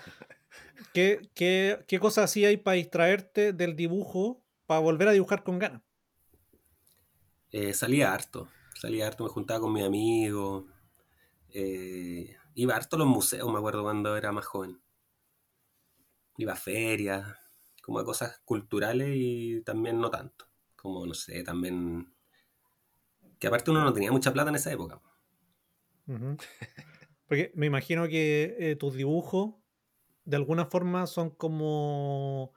¿qué, qué, qué cosas hacías para distraerte del dibujo para volver a dibujar con ganas? Eh, salía harto, salía harto, me juntaba con mis amigos, eh, iba harto a los museos, me acuerdo cuando era más joven. Iba a ferias, como a cosas culturales y también no tanto. Como, no sé, también... Que aparte uno no tenía mucha plata en esa época. Porque me imagino que eh, tus dibujos de alguna forma son como...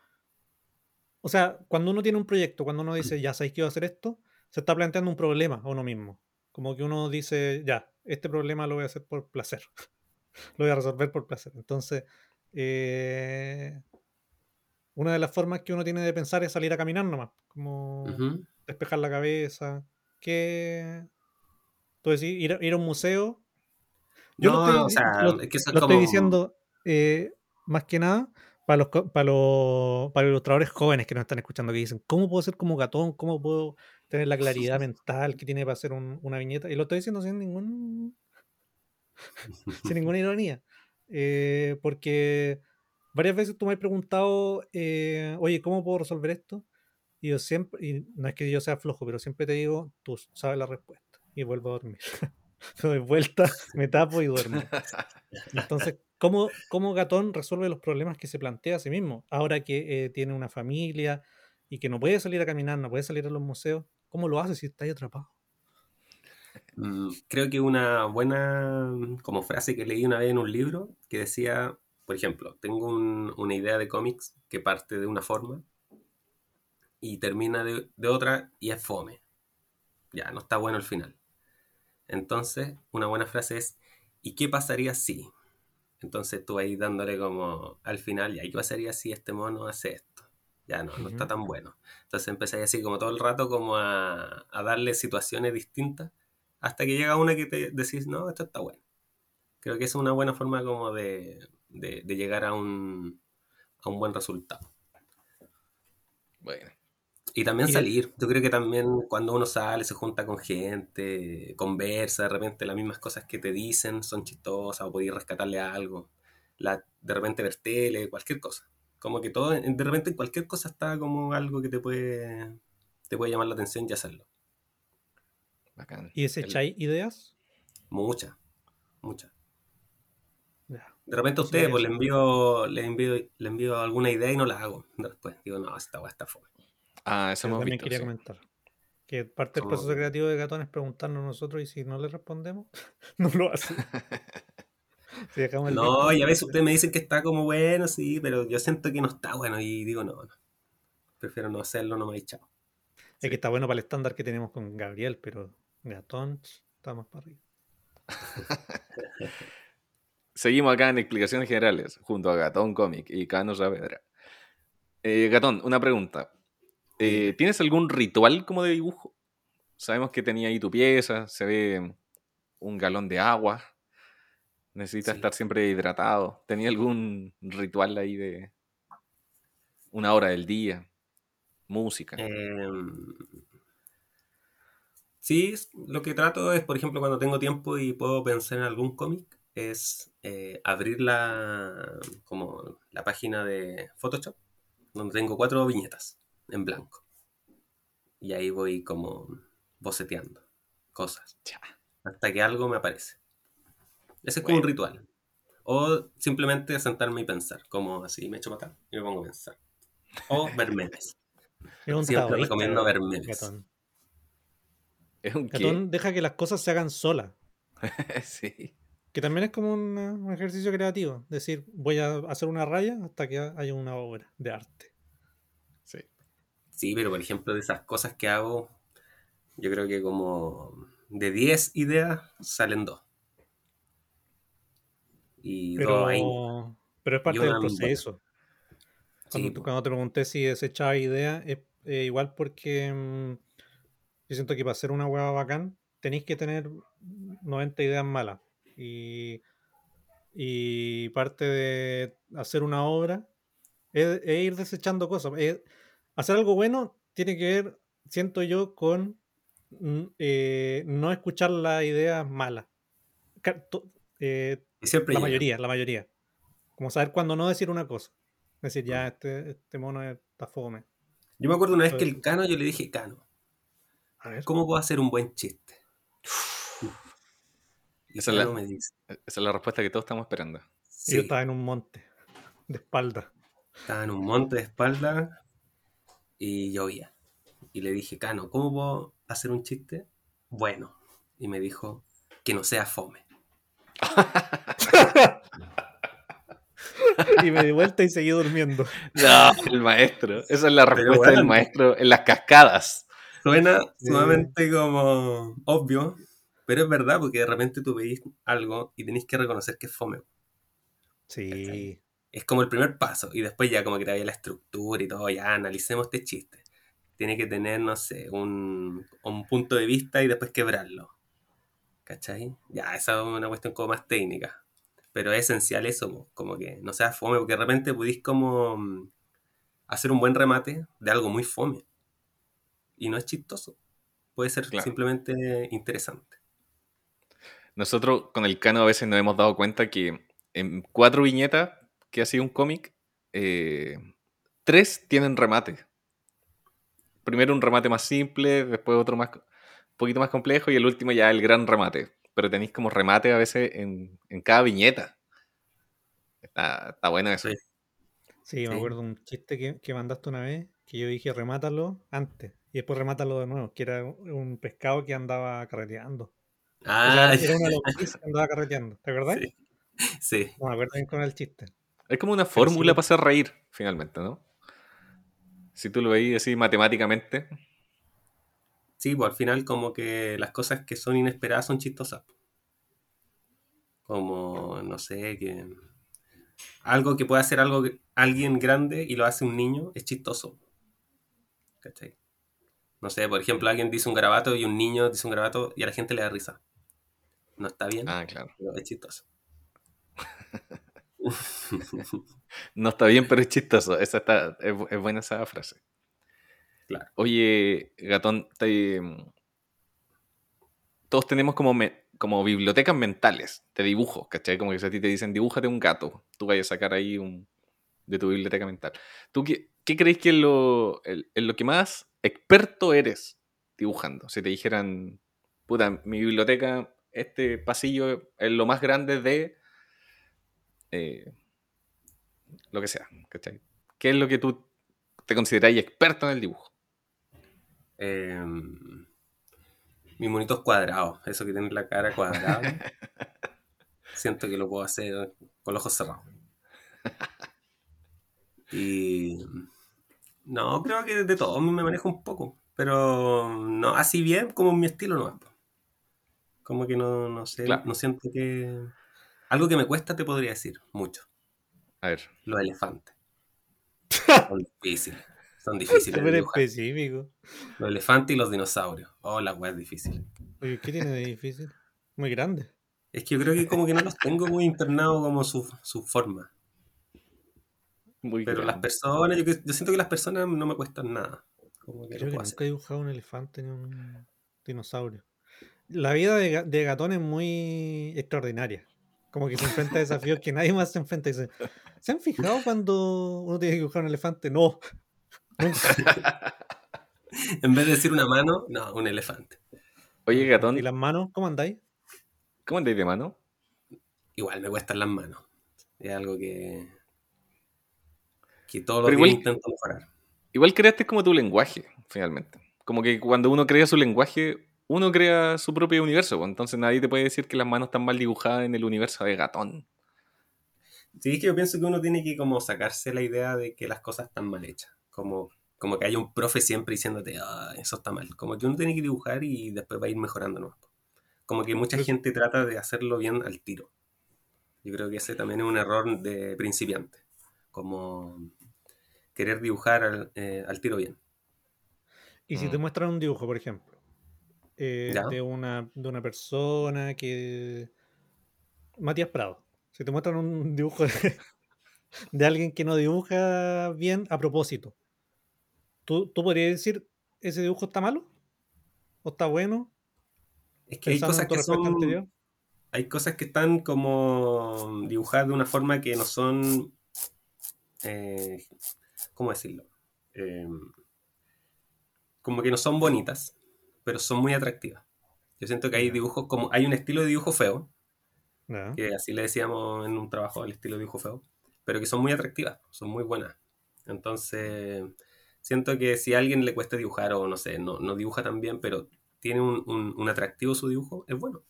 O sea, cuando uno tiene un proyecto, cuando uno dice, ya sabéis que voy a hacer esto, se está planteando un problema a uno mismo. Como que uno dice, ya, este problema lo voy a hacer por placer. lo voy a resolver por placer. Entonces, eh, una de las formas que uno tiene de pensar es salir a caminar nomás. Como despejar la cabeza. Que... Tú decís, ir, a- ir a un museo yo no, lo estoy, o sea, lo- es que eso es lo estoy diciendo eh, más que nada para los, para, los, para los ilustradores jóvenes que nos están escuchando, que dicen, ¿cómo puedo ser como gatón? ¿Cómo puedo tener la claridad mental que tiene para hacer un- una viñeta? Y lo estoy diciendo sin ningún sin ninguna ironía. Eh, porque varias veces tú me has preguntado, eh, oye, ¿cómo puedo resolver esto? Y yo siempre, y no es que yo sea flojo, pero siempre te digo, tú sabes la respuesta. Y vuelvo a dormir. Me doy vuelta, me tapo y duermo. Entonces, ¿cómo, ¿cómo Gatón resuelve los problemas que se plantea a sí mismo? Ahora que eh, tiene una familia y que no puede salir a caminar, no puede salir a los museos, ¿cómo lo hace si está ahí atrapado? Mm, Creo que una buena mm, como frase que leí una vez en un libro que decía, por ejemplo, tengo un- una idea de cómics que parte de una forma y termina de, de otra y es fome. Ya, no está bueno el final. Entonces, una buena frase es, ¿y qué pasaría si? Entonces tú ahí dándole como al final, ya, ¿y qué pasaría si este mono hace esto? Ya no, no está tan bueno. Entonces empezáis así como todo el rato como a, a darle situaciones distintas hasta que llega una que te decís, no, esto está bueno. Creo que es una buena forma como de, de- de llegar a un, a un buen resultado. Bueno. Y también Y- salir. Yo creo que también cuando uno sale, se junta con gente, conversa, de repente las mismas cosas que te dicen son chistosas o podéis rescatarle algo. La, de repente ver tele, cualquier cosa. Como que todo, de repente en cualquier cosa está como algo que te puede, te puede llamar la atención y hacerlo. Bacán. ¿Y ese echáis ideas? Muchas, muchas. De repente a Sí, ustedes, pues eso. le envío, le envío, le envío alguna idea y no la hago. Después digo, no, esta weá está fome. Ah, eso hemos también visto. quería sí. comentar. Que parte del proceso creativo de Gatón es preguntarnos nosotros y si no le respondemos, no lo hace. Si dejamos el No, y a veces ustedes me dicen que está como bueno, sí, pero yo siento que no está bueno y digo, no, no. Prefiero no hacerlo, no me he echado. Es que está bueno para el estándar que tenemos con Gabriel, pero Gatón está más para arriba. Seguimos acá en explicaciones generales, junto a Gatón Comic y Cano Saavedra. Eh, Gatón, una pregunta. Eh, ¿Tienes algún ritual como de dibujo? Sabemos que tenía ahí tu pieza, se ve un galón de agua. Necesitas Sí. estar siempre hidratado. ¿Tenía algún ritual ahí de una hora del día? Música. Em, sí, lo que trato es, por ejemplo, cuando tengo tiempo y puedo pensar en algún cómic, es eh, abrir la, como la página de Photoshop, donde tengo cuatro viñetas en blanco. Y ahí voy como boceteando cosas, Ya. hasta que algo me aparece. Ese es como un ritual. O simplemente sentarme y pensar, como así, me echo para acá y me pongo a pensar. O ver memes. Es un Siempre taoísta, recomiendo ver memes. Gatón. ¿Es un qué? Gatón deja que las cosas se hagan solas. sí. Que también es como un, un ejercicio creativo. Decir, voy a hacer una raya hasta que haya una obra de arte. Sí. Pero por ejemplo, de esas cosas que hago, yo creo que como de 10 ideas salen dos. Y dos ahí. Pero, pero es parte del proceso. Cuando, Sí, tú- po. cuando te pregunté si desechaba ideas, es eh, igual porque mm, yo siento que para hacer una hueá bacán tenéis que tener 90 ideas malas. Y, y parte de hacer una obra es, es ir desechando cosas. Es- hacer algo bueno tiene que ver, siento yo, con mm, eh, no escuchar las ideas malas. Eh, siempre la llega. mayoría, la mayoría. Como saber cuándo no decir una cosa. Decir, ya, este, este mono está fome. Yo me acuerdo una vez que el Cano, yo le dije, Cano, A ver. ¿cómo puedo hacer un buen chiste? Y Esa es la- me dice, Esa es la respuesta que todos estamos esperando. Y sí, Yo estaba en un monte, de espalda. estaba en un monte de espalda y llovía. Y le dije, Cano, ¿cómo puedo hacer un chiste? Bueno. Y me dijo, que no sea fome. y me di vuelta y seguí durmiendo. No, el maestro. Esa es la respuesta del maestro en las cascadas. Suena Sí. sumamente como obvio, pero es verdad porque de repente tú veis algo y tenés que reconocer que es fome. Sí. Es como el primer paso y después ya como que te la estructura y todo, ya analicemos este chiste. Tiene que tener, no sé, un, un punto de vista y después quebrarlo. ¿Cachai? Ya, esa es una cuestión como más técnica. Pero es esencial eso, como que no sea fome, porque de repente pudís como mm, hacer un buen remate de algo muy fome. Y no es chistoso. Puede ser Claro. simplemente interesante. Nosotros con el Cano a veces nos hemos dado cuenta que en cuatro viñetas que ha sido un cómic, eh, tres tienen remate. Primero un remate más simple, después otro más un poquito más complejo y el último ya el gran remate. Pero tenéis como remate a veces en, en cada viñeta. Está, está bueno eso. Sí. Sí, me Sí. acuerdo un chiste que, que mandaste una vez, que yo dije remátalo antes, y después remátalo de nuevo, que era un pescado que andaba carreteando. O sea, Ah, era una lombriz que andaba carreteando, ¿te acuerdas? sí. sí. No me acuerdo bien con el chiste. Es como una fórmula para hacer reír, finalmente, ¿no? Si tú lo veis así matemáticamente, Sí, pues al final como que las cosas que son inesperadas son chistosas. Como, no sé, que algo que puede hacer algo alguien grande y lo hace un niño es chistoso. ¿Cachai? No sé, por ejemplo, alguien dice un garabato y un niño dice un garabato y a la gente le da risa. No está bien, ah, claro. pero es chistoso. No está bien, pero es chistoso. Esa está, es, bu- es buena esa frase. Claro. Oye, Gatón, te- todos tenemos como, me- como bibliotecas mentales de dibujos, ¿cachai? Como que si a ti te dicen, dibújate un gato, tú vayas a sacar ahí un, de tu biblioteca mental. ¿Tú qué, qué crees que es lo, en lo que más experto eres dibujando? Si te dijeran, puta, mi biblioteca, este pasillo es lo más grande de eh, lo que sea, ¿cachai? ¿Qué es lo que tú te consideráis experto en el dibujo? Eh, mis monitos cuadrados, eso que tiene la cara cuadrada. siento que lo puedo hacer con los ojos cerrados. Y no, creo que de todo me manejo un poco, pero no así bien como mi estilo no. Como que no, no sé, Claro. no siento que... Algo que me cuesta te podría decir, mucho. A ver, Los elefantes. Son difíciles. Son difíciles Súper específico. Los elefantes y los dinosaurios. Oh, la weá es difícil. Oye, ¿qué tiene de difícil? Muy grande. Es que yo creo que como que no los tengo muy internados como su, su forma. muy Pero las personas, yo, yo siento que las personas no me cuestan nada. Como que Creo que hacer. nunca he dibujado un elefante ni un dinosaurio. La vida de, de Gatón es muy extraordinaria. Como que se enfrenta a desafíos que nadie más se enfrenta. Y dice, ¿Se han fijado cuando uno tiene que dibujar un elefante? No. Nunca. En vez de decir una mano, no, un elefante. Oye, Gatón, ¿Y las manos? ¿Cómo andáis? ¿cómo andáis de mano? Igual me cuestan las manos. Es algo que, que todos los días igual- intento mejorar. Igual creaste como tu lenguaje, finalmente. Como que cuando uno crea su lenguaje, uno crea su propio universo. pues. Entonces nadie te puede decir que las manos están mal dibujadas en el universo de Gatón. Sí, es que yo pienso que uno tiene que como sacarse la idea de que las cosas están mal hechas. Como, como que haya un profe siempre diciéndote, ah, eso está mal. Como que uno tiene que dibujar y después va a ir mejorando. ¿no? Como que mucha Pues- gente trata de hacerlo bien al tiro. Yo creo que ese también es un error de principiante. Como querer dibujar al, eh, al tiro bien. Y si te Mm. muestran un dibujo, por ejemplo, eh, de, una, de una persona que... Matías Prado. Si te muestran un dibujo de, de alguien que no dibuja bien a propósito, ¿tú, ¿tú podrías decir ese dibujo está malo? ¿O está bueno? Es que hay cosas que son... anterior. hay cosas que están como dibujadas de una forma que no son, eh, ¿cómo decirlo? Eh, como que no son bonitas, pero son muy atractivas. Yo siento que hay dibujos como, hay un estilo de dibujo feo, que así le decíamos en un trabajo al estilo de dibujo feo, pero que son muy atractivas, son muy buenas. Entonces, siento que si a alguien le cuesta dibujar o no sé, no, no dibuja tan bien, pero tiene un, un- un atractivo su dibujo, es bueno.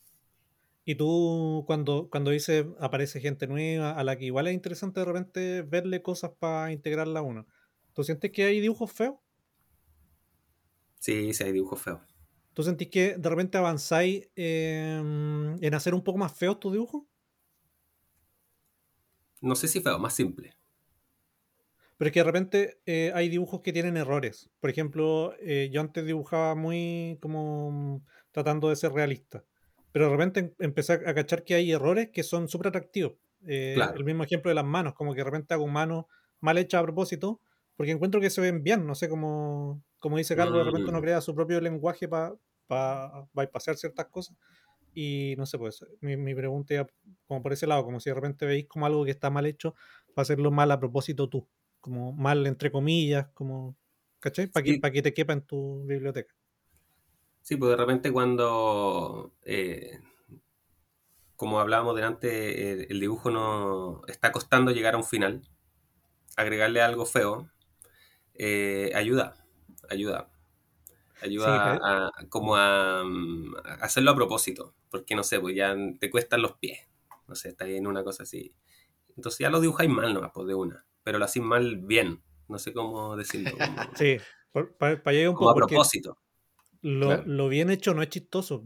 Y tú, cuando, cuando dices aparece gente nueva, a la que igual es interesante de repente verle cosas para integrarla a uno, ¿tú sientes que hay dibujos feos? Sí, sí hay dibujos feos. ¿Tú sentís que de repente avanzáis em, en hacer un poco más feos tus dibujos? No sé si feo, más simple. Pero es que de repente eh, hay dibujos que tienen errores. Por ejemplo, eh, yo antes dibujaba muy como tratando de ser realista. Pero de repente em- empecé a cachar que hay errores que son súper atractivos. Eh, Claro. El mismo ejemplo de las manos, como que de repente hago manos mal hechas a propósito, porque encuentro que se ven bien. No sé, como, como dice Carlos, de repente uno crea su propio lenguaje para pa, bypassear ciertas cosas. Y no sé, pues mi, mi pregunta iba como por ese lado, como si de repente veis como algo que está mal hecho para hacerlo mal a propósito tú, como mal entre comillas, como, ¿cachai? Para que, pa' que te quepa en tu biblioteca. Sí, pues de repente cuando, eh, como hablábamos delante, el, el dibujo no está costando llegar a un final, agregarle algo feo, eh, ayuda, ayuda. Ayuda Sí, a, a- como a, mm, a hacerlo a propósito, porque no sé, pues ya te cuestan los pies, no sé, está en una cosa así. Entonces ya lo dibujáis mal nomás, pues de una, pero lo hacéis mal bien, no sé cómo decirlo, como, Sí, para llegar un como a poco, propósito, lo, Claro. lo bien hecho no es chistoso.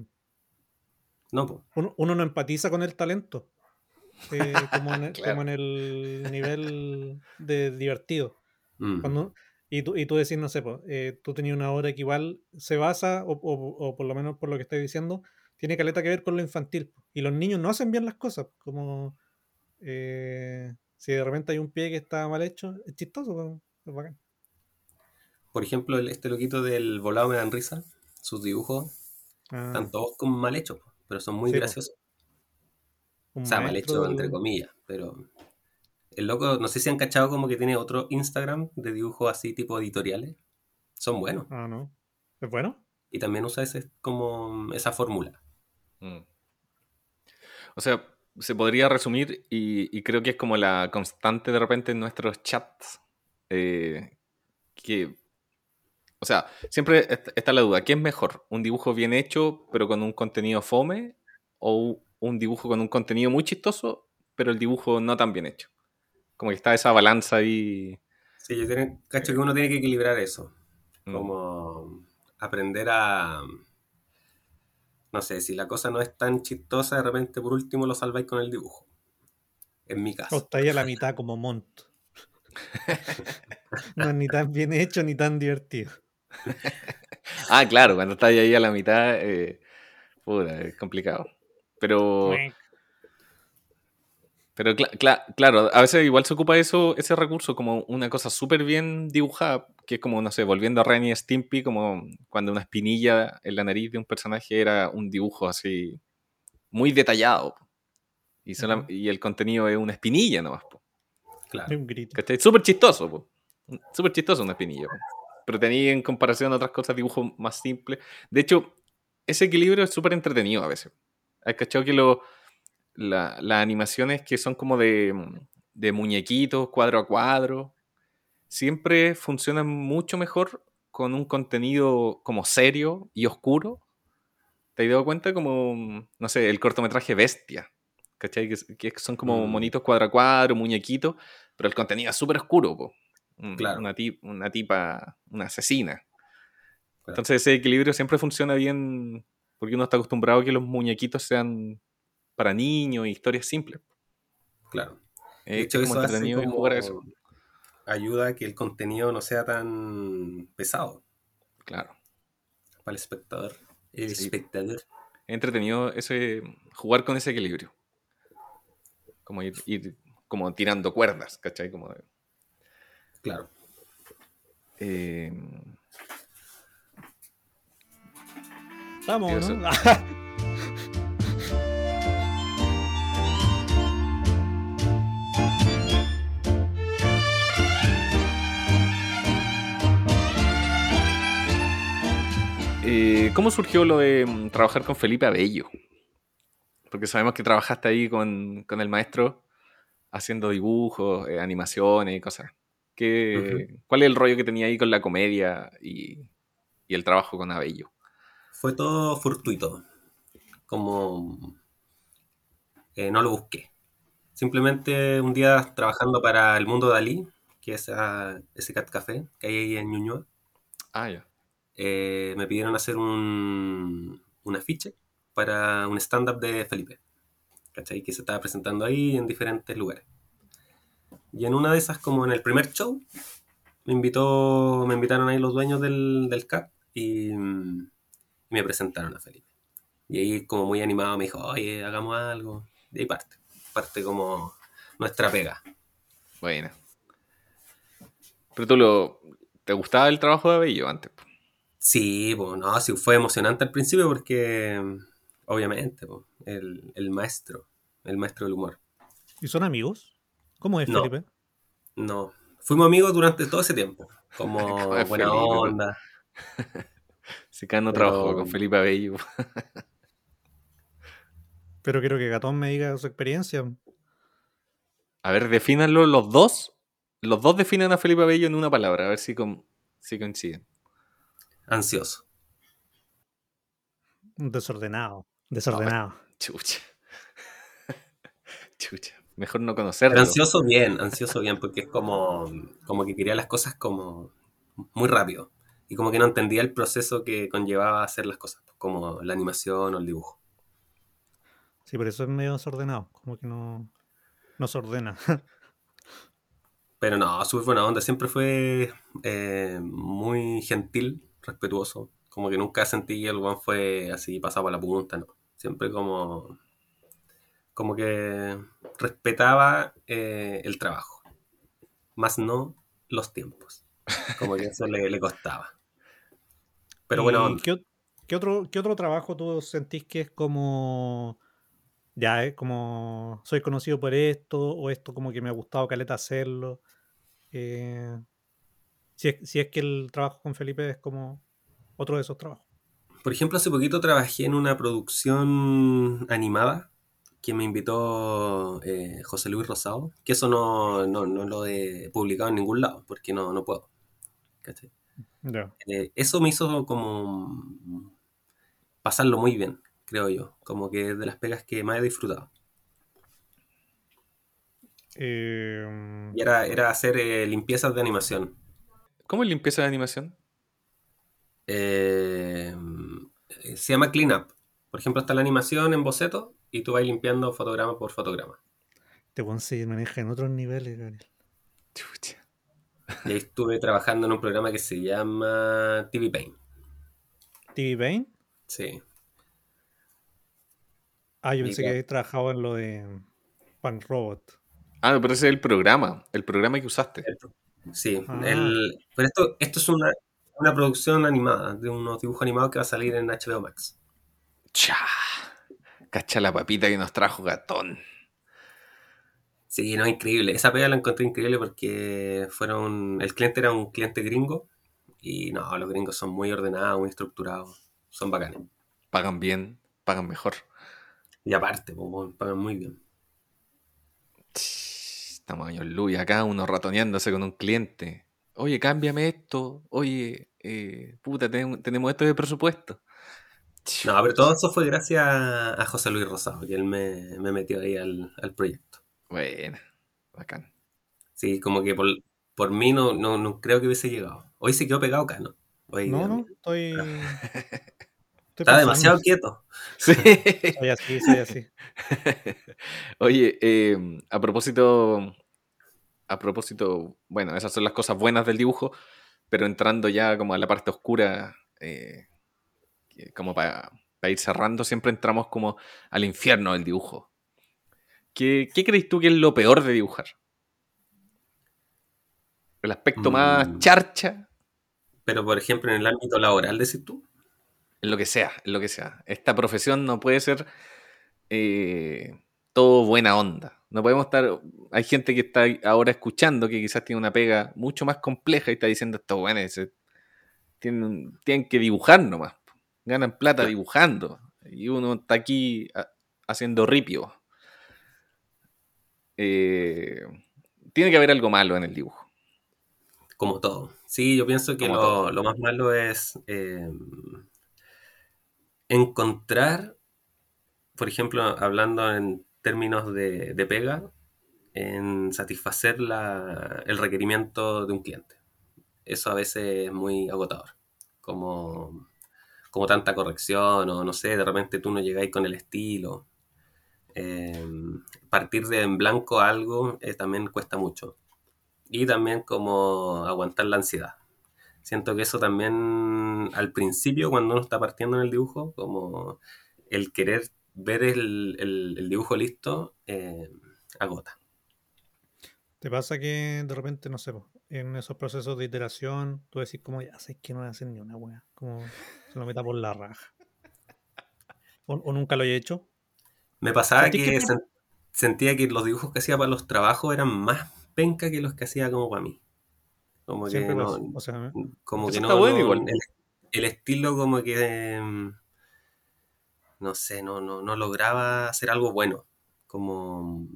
¿no? Pues. Uno, uno no empatiza con el talento, eh, como, en el, Claro. como en el nivel de divertido. Mm. Cuando, y, tú, y tú decís, no sé, po, eh, tú tenías una obra que igual se basa, o, o- o por lo menos por lo que estás diciendo, tiene caleta que ver con lo infantil. Y los niños no hacen bien las cosas. Como eh, si de repente hay un pie que está mal hecho, es chistoso. es bacán. Por ejemplo, este loquito del volado me dan risa. Sus dibujos Ah, están todos como mal hechos, pero son muy Sí, graciosos. O sea, mal maestro del- entre comillas, pero el loco, no sé si han cachado como que tiene otro Instagram de dibujos así tipo editoriales. Son buenos. Ah, no. ¿Es bueno? Y también usa ese como esa fórmula. Mm. O sea, se podría resumir, y, y creo que es como la constante de repente en nuestros chats, eh, que, o sea, siempre est- está la duda, ¿qué es mejor? ¿Un dibujo bien hecho pero con un contenido fome? ¿O un dibujo con un contenido muy chistoso pero el dibujo no tan bien hecho? Como que está esa balanza ahí. Sí, yo creo, cacho que uno tiene que equilibrar eso. mm, Como aprender a. No sé, si la cosa no es tan chistosa, de repente por último lo salváis con el dibujo. En mi O caso. está ahí a la mitad como Mont. No es ni tan bien hecho ni tan divertido. Ah, claro, cuando estás ahí a la mitad, eh, puta, es complicado. Pero, pero cla- cla- claro, a veces igual se ocupa eso, ese recurso como una cosa súper bien dibujada, que es como, no sé, volviendo a Ren y Stimpy, como cuando una espinilla en la nariz de un personaje era un dibujo así muy detallado. Y, y el contenido es una espinilla nomás. po. Claro. Un grito. Súper chistoso, po. Súper chistoso una espinilla. po. Pero tenía en comparación a otras cosas dibujos más simples. De hecho, ese equilibrio es súper entretenido a veces. Hay cachado que lo, la- las animaciones que son como de, de muñequitos, cuadro a cuadro, siempre funcionan mucho mejor con un contenido como serio y oscuro. ¿Te has dado cuenta? Como, no sé, el cortometraje Bestia. ¿Cachai? Que, que son como Mm. monitos cuadro a cuadro, muñequitos, pero el contenido es súper oscuro, po. Un- Claro. Una, ti- una tipa, una asesina. Claro. Entonces ese equilibrio siempre funciona bien porque uno está acostumbrado a que los muñequitos sean para niños y historias simples. Claro. Eh, De Es hecho, como eso hace entretenido como jugar a eso. ayuda a que el contenido no sea tan pesado Claro. para el espectador. El Sí. espectador. Es entretenido ese, jugar con ese equilibrio. Como ir, ir como tirando cuerdas, ¿cachai? Como de- Claro. eh, Estamos. ¿no? ¿Cómo surgió lo de mm, trabajar con Felipe Abello? Porque sabemos que trabajaste ahí con, con el maestro haciendo dibujos, eh, animaciones y cosas. ¿Qué, ¿Cuál es el rollo que tenía ahí con la comedia y, y el trabajo con Abello? Fue todo fortuito. Como eh, no lo busqué. Simplemente un día trabajando para el mundo Dalí, que es ah, ese cat café que hay ahí en Ñuñoa, Ah, ya. Eh, me pidieron hacer un, un afiche para un stand-up de Felipe. ¿Cachai? Que se estaba presentando ahí en diferentes lugares. Y en una de esas, como en el primer show, me invitó, me invitaron ahí los dueños del, del CAP y, me presentaron a Felipe. Y ahí como muy animado me dijo, oye, hagamos algo. Y ahí parte. Parte como nuestra pega. Bueno. Pero tú lo... ¿Te gustaba el trabajo de Abello antes? Sí, pues no, sí fue emocionante al principio porque mm, obviamente el, el maestro, el maestro del humor. ¿Y son amigos? ¿Cómo es, No. Felipe? No, fuimos amigos durante todo ese tiempo, como ¿Cómo es buena Felipe, onda. Cada no Pero- trabajó con Felipe Abello. Pero quiero que Gatón me diga su experiencia. A ver, defínanlo los dos. Los dos definen a Felipe Abello en una palabra, a ver si, con- si coinciden. Ansioso. Desordenado. Desordenado. Chucha. Chucha. Mejor no Pero conocerlo. ansioso bien, ansioso bien, porque es como, como que quería las cosas como muy rápido. Y como que no entendía el proceso que conllevaba hacer las cosas, como la animación o el dibujo. Sí, por eso es medio desordenado. Como que no, no se ordena. Pero no, súper buena onda. Siempre fue eh, muy gentil, respetuoso. Como que nunca sentí que el one fue así pasado a la punta, ¿no? Siempre como, como que respetaba eh, el trabajo. Más no los tiempos. Como que eso le, le costaba. Pero ¿Y bueno, ¿qué, ot- qué otro, ¿Qué otro trabajo tú sentís que es como... Ya, es como... Soy conocido por esto, o esto como que me ha gustado caleta hacerlo. Eh, si, es, si es que el trabajo con Felipe es como otro de esos trabajos. Por ejemplo, hace poquito trabajé en una producción animada que me invitó eh, José Luis Rosado, que eso no, no, no lo he publicado en ningún lado, porque no, no puedo. Eh, eso me hizo como pasarlo muy bien, creo yo. Como que es de las pegas que más he disfrutado. Eh, Y era, era hacer eh, limpiezas de animación. ¿Cómo es limpieza de animación? Eh, se llama cleanup. Por ejemplo, está la animación en boceto y tú vas limpiando fotograma por fotograma. te weón se maneja en otros niveles, Gabriel. Chucha. Y ahí estuve trabajando en un programa que se llama TV Paint. ¿TV Paint? Sí. Ah, yo pensé que habías trabajado en lo de Punk Robot. Ah, pero ese es el programa, el programa que usaste. Sí. Ah. El, pero esto, esto es una, una producción animada, de unos dibujos animados que va a salir en HBO Max. Cha. Cacha la papita que nos trajo Gatón. Sí, no, increíble. Esa pega la encontré increíble porque fueron. El cliente era un cliente gringo. Y no, los gringos son muy ordenados, muy estructurados. Son bacanes. Pagan bien, pagan mejor. Y aparte, pagan muy bien. Estamos años luz y acá uno ratoneándose con un cliente. Oye, cámbiame esto. Oye, eh, puta, tenemos, tenemos esto de presupuesto. No, pero todo eso fue gracias a José Luis Rosado, que él me, me metió ahí al, al proyecto. Bueno, bacán. Sí, como que por, por mí no, no, no creo que hubiese llegado. Hoy se quedó pegado acá, ¿no? Hoy, No, no, estoy. estoy Está pensando. demasiado quieto. Sí. Soy así, soy así. Oye, eh, a propósito, a propósito, bueno, esas son las cosas buenas del dibujo, pero entrando ya como a la parte oscura, eh, como para ir cerrando, siempre entramos como al infierno del dibujo. ¿Qué, qué crees tú que es lo peor de dibujar? ¿El aspecto más Mm. charcha? Pero, por ejemplo, en el ámbito laboral, decís tú. Lo que sea, lo que sea. Esta profesión no puede ser eh, todo buena onda. No podemos estar. Hay gente que está ahora escuchando que quizás tiene una pega mucho más compleja y está diciendo esto, bueno, ese- tienen, tienen que dibujar nomás. Ganan plata dibujando. Y uno está aquí a- haciendo ripio. Eh, tiene que haber algo malo en el dibujo. Como todo. Sí, yo pienso que lo más malo es eh, encontrar, por ejemplo, hablando en términos de, pega, en satisfacer la- el requerimiento de un cliente. Eso a veces es muy agotador. Como, como tanta corrección, o no sé, de repente tú no llegáis con el estilo. Eh, partir de en blanco algo eh, también cuesta mucho y también como aguantar la ansiedad. Siento que eso también al principio, cuando uno está partiendo en el dibujo, como el querer ver el, el- el dibujo listo, eh, agota. ¿Te pasa que de repente, no sé, en esos procesos de iteración, tú decís como, ya sé que no voy a hacer ni una wea, como se lo meta por la raja? ¿O, o nunca lo he hecho? Me pasaba ¿Sentís que que- sen- sentía que los dibujos que hacía para los trabajos eran más penca que los que hacía como para mí. Como que no. O sea, como Eso que no, está bueno no- igual. El, el estilo como que no sé, no, no, no lograba hacer algo bueno. Como,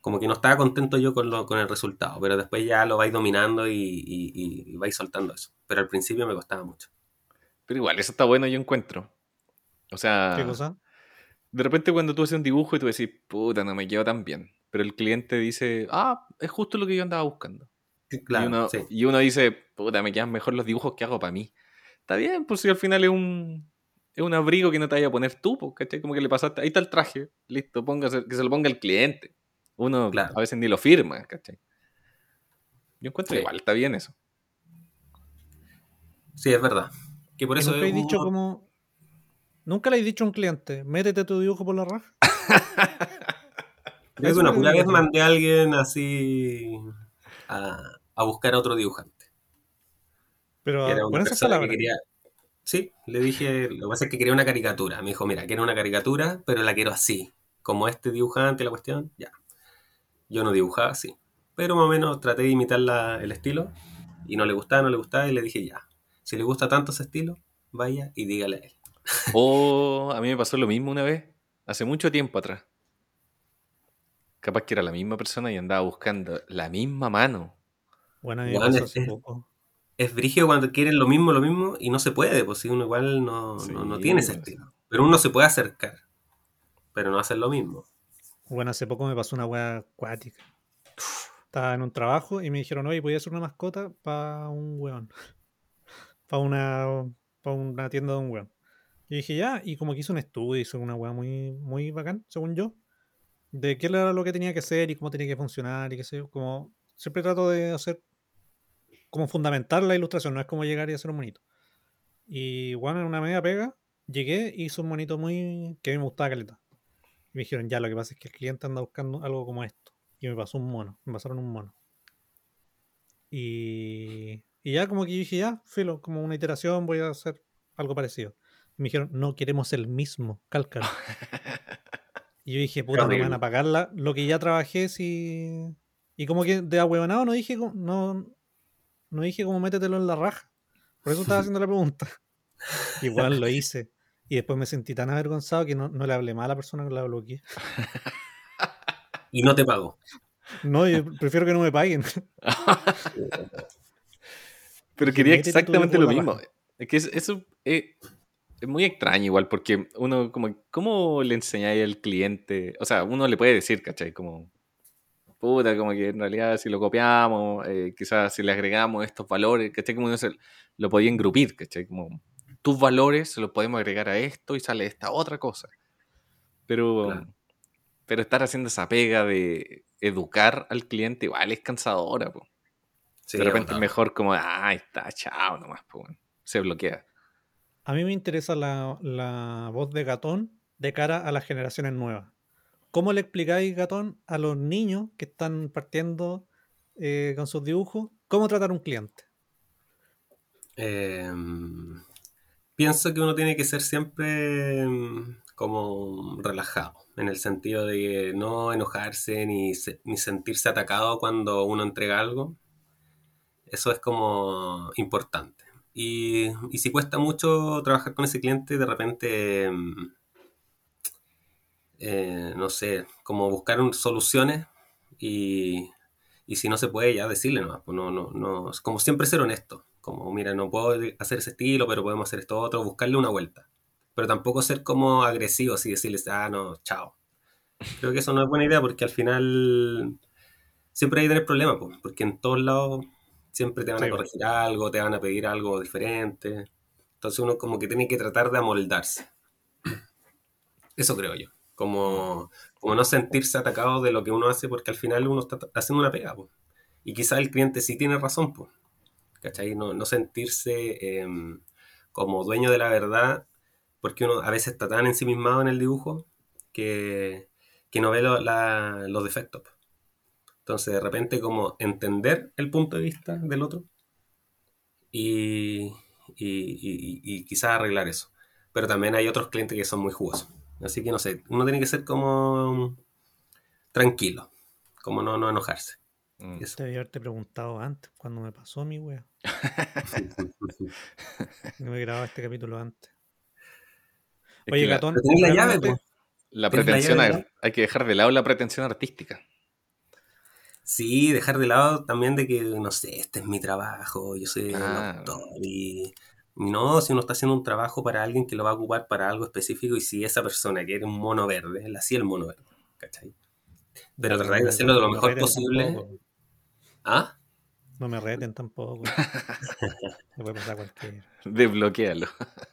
como que no estaba contento yo con, lo, con el resultado, pero después ya lo vais dominando y, y, y- y vais soltando eso. Pero al principio me costaba mucho. Pero igual, eso está bueno, yo encuentro. O sea, ¿qué cosa? de repente cuando tú haces un dibujo y tú decís, puta, no me quedó tan bien. Pero el cliente dice, ah, es justo lo que yo andaba buscando. Claro, y, uno, sí. y uno dice, puta, me quedan mejor los dibujos que hago para mí. Está bien, pues si al final es un, es un abrigo que no te vaya a poner tú, pues, ¿cachai? Como que le pasaste, ahí está el traje, listo, póngase, que se lo ponga el cliente. Uno Claro. a veces ni lo firma, ¿cachai? Yo encuentro Sí. igual, está bien eso. Sí, es verdad. Que por ¿Y eso nunca he dicho como... Nunca le he dicho a un cliente, métete tu dibujo por la raja. Creo que una, una vez mandé a alguien así a, a buscar a otro dibujante. Pero era una persona que quería. Sí, le dije, lo que pasa es que quería una caricatura. Me dijo, mira, quiero una caricatura, pero la quiero así. Como este dibujante, la cuestión, ya. Yo no dibujaba así. Pero más o menos traté de imitar la- el estilo. Y no le gustaba, no le gustaba. Y le dije, ya. Si le gusta tanto ese estilo, vaya y dígale a él. O a mí me pasó lo mismo una vez. hace mucho tiempo atrás. Capaz que era la misma persona y andaba buscando la misma mano. Bueno, a mí me Weón, pasó es- hace es- poco. Es brígido cuando quieren lo mismo, lo mismo, y no se puede, pues si uno igual no, no, no tiene ese estilo. Pero uno se puede acercar, pero no hacer lo mismo. Bueno, hace poco me pasó una weá acuática. Estaba en un trabajo y me dijeron, oye, podía hacer una mascota para un weón. Para una, pa' una tienda de un weón. Y dije, ya, y como que hizo un estudio, hizo una weá muy, muy bacán, según yo, de qué era lo que tenía que hacer y cómo tenía que funcionar y qué sé yo. Como siempre trato de hacer, como fundamentar la ilustración, no es como llegar y hacer un monito. Y bueno, en una media pega, llegué y hice un monito muy, que a mí me gustaba caleta. Y me dijeron, ya, lo que pasa es que el cliente anda buscando algo como esto. Y me pasó un mono, me pasaron un mono. Y, y ya como que yo dije, ya, filo, como una iteración, voy a hacer algo parecido. Y me dijeron, no, queremos el mismo, cálcalo. y yo dije, puta, no me van a pagar la- lo que ya trabajé si... Y como que de ahueonado no dije, no, no dije como métetelo en la raja. Por eso estaba haciendo la pregunta. Igual lo hice. Y después me sentí tan avergonzado que no, no le hablé mal a la persona que la bloqueé. Y no te pago. No, yo prefiero que no me paguen. Pero Que quería exactamente lo mismo. raja. Es que es- eso es, es muy extraño igual, porque uno, como, ¿cómo le enseñáis al cliente? O sea, uno le puede decir, ¿cachai? Como, puta, como que en realidad si lo copiamos, eh, quizás si le agregamos estos valores, ¿cachai? Como uno se, lo podía engrupir, ¿cachai? Como, tus valores se los podemos agregar a esto y sale esta otra cosa. Pero, Claro. pero estar haciendo esa pega de educar al cliente igual es cansadora, po. Sí, de repente es mejor como, ah, está, chao nomás, po, weón". se bloquea. A mí me interesa la, la voz de Gatón de cara a las generaciones nuevas. ¿Cómo le explicáis, Gatón, a los niños que están partiendo eh, con sus dibujos, cómo tratar a un cliente? Eh, pienso que uno tiene que ser siempre mm, como relajado, en el sentido de no enojarse ni, ni sentirse atacado cuando uno entrega algo. Eso es como importante. Y, y si cuesta mucho trabajar con ese cliente, de repente, mm, eh, no sé, como buscar soluciones y, y si no se puede ya decirle nomás, pues no, no, no, como siempre ser honesto, como mira, no puedo hacer ese estilo, pero podemos hacer esto otro, buscarle una vuelta, pero tampoco ser como agresivo, así decirles, ah, no, chao. Creo que eso no es buena idea porque al final siempre hay que tener problemas, pues, porque en todos lados siempre te van a Sí. corregir algo, te van a pedir algo diferente, entonces uno como que tiene que tratar de amoldarse. Eso creo yo. Como, no sentirse atacado de lo que uno hace porque al final uno está haciendo una pega. Y quizá el cliente sí tiene razón. po. ¿Cachai? No, no sentirse em, como dueño de la verdad porque uno a veces está tan ensimismado en el dibujo que, que no ve lo- los defectos. Entonces de repente como entender el punto de vista del otro y, y, y- y quizás arreglar eso. Pero también hay otros clientes que son muy jugosos. Así que no sé, uno tiene que ser como tranquilo, como no, no enojarse. Mm. Eso. Debí haberte preguntado antes, cuando me pasó mi wea. No me grababa este capítulo antes. Es Oye, que la- Gatón, tenés la llave, po. La ¿Tienes la pretensión, llave, hay que dejar de lado la pretensión artística. Sí, dejar de lado también de que, no sé, este es mi trabajo, yo soy el Ah. autor y... No, si uno está haciendo un trabajo para alguien que lo va a ocupar para algo específico y si esa persona quiere un mono verde, él hacía el mono verde, ¿cachai? Pero No tratar de hacerlo de lo me mejor posible. tampoco. ¿Ah? No me reten tampoco. Me puede pasar cualquiera. Desbloquealo.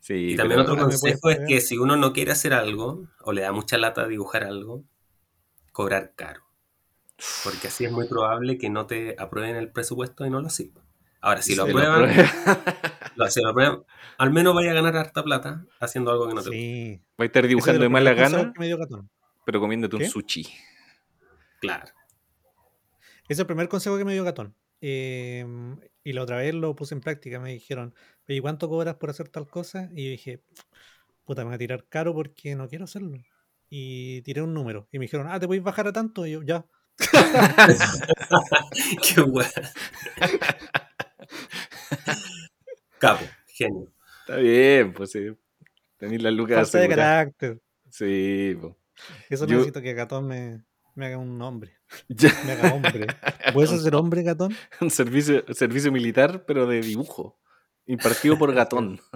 Sí, Y también otro consejo es que si uno no quiere hacer algo o le da mucha lata dibujar algo, cobrar caro. Porque así es muy probable que no te aprueben el presupuesto y no lo sigan. Ahora, si lo Se lo aprueban, aprueba. lo- si lo aprueban, al menos vaya a ganar harta plata haciendo algo que no te gusta. Sí. Va a estar dibujando de el mala gana, pero comiéndote un sushi. Claro. Ese es el primer consejo que me dio Gatón. Eh, y la otra vez lo puse en práctica. Me dijeron, oye, ¿cuánto cobras por hacer tal cosa? Y yo dije, puta, me voy a tirar caro porque no quiero hacerlo. Y tiré un número. Y me dijeron, ah, ¿te podéis bajar a tanto? Y yo, ya. Qué bueno. Capo, genio. Está bien, pues sí. Tenéis las lucas Falta de carácter. Sí, po. Eso Yo- necesito que Gatón me, me haga un nombre. Ya. Me haga hombre. ¿Puedes ser hombre, Gatón? Un servicio, servicio militar, pero de dibujo. Impartido por Gatón.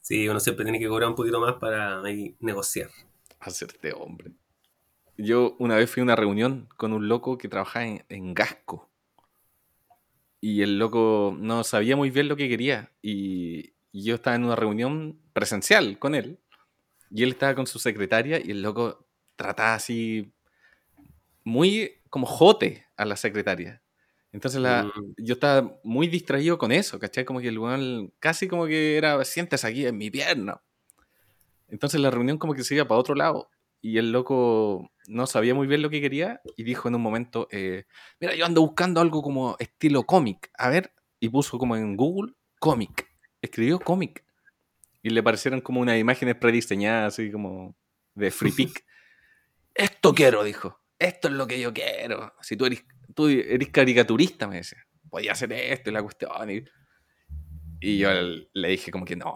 Sí, uno siempre tiene que cobrar un poquito más para ahí negociar. Hacerte hombre. Yo una vez fui a una reunión con un loco que trabajaba en, en Gasco. Y el loco no sabía muy bien lo que quería. Y, y yo estaba en una reunión presencial con él. Y él estaba con su secretaria y el loco trataba así muy como jote a la secretaria. Entonces la, Mm. yo estaba muy distraído con eso, ¿cachai? Como que el weón casi como que era, siéntese aquí en mi pierna. Entonces la reunión como que se iba para otro lado. Y el loco no sabía muy bien lo que quería y dijo en un momento, eh, mira, yo ando buscando algo como estilo cómic. A ver, y puso como en Google, cómic. Escribió cómic. Y le parecieron como unas imágenes prediseñadas, así como de free pick. Esto quiero, dijo. Esto es lo que yo quiero. Si tú eres, tú eres caricaturista, me decía. Podía hacer esto y la cuestión. Y, y yo le dije como que no.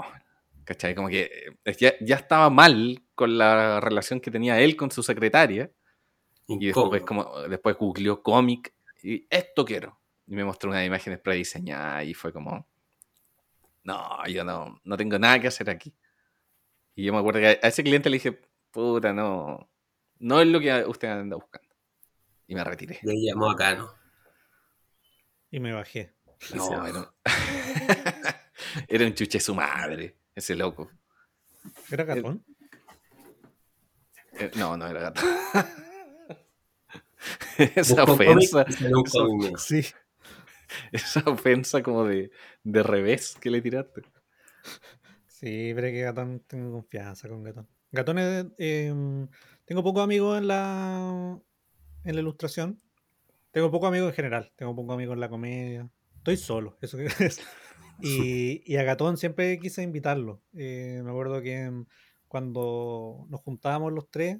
¿Cachai? Como que eh, ya, ya estaba mal con la relación que tenía él con su secretaria. Y después, como, después googleó cómic y esto quiero. Y me mostró unas imágenes prediseñadas y fue como, no, yo no, no tengo nada que hacer aquí. Y yo me acuerdo que a ese cliente le dije, puta, no, no es lo que usted anda buscando. Y me retiré. Le llamó acá, ¿no? Y me bajé. No, era, era un chuche su madre, ese loco. ¿Era Gatón? Eh, No, no era gato. esa ofensa, esa-. Sí. ofensa como de, de revés que le tiraste. Sí, pero es que Gatón tengo confianza con Gatón. Gatón es, em, tengo pocos amigos en la en la ilustración. Tengo pocos amigos en general. Tengo pocos amigos en la comedia. Estoy solo, eso que es. Y, y a Gatón siempre quise invitarlo. Eh, me acuerdo que cuando nos juntábamos los tres,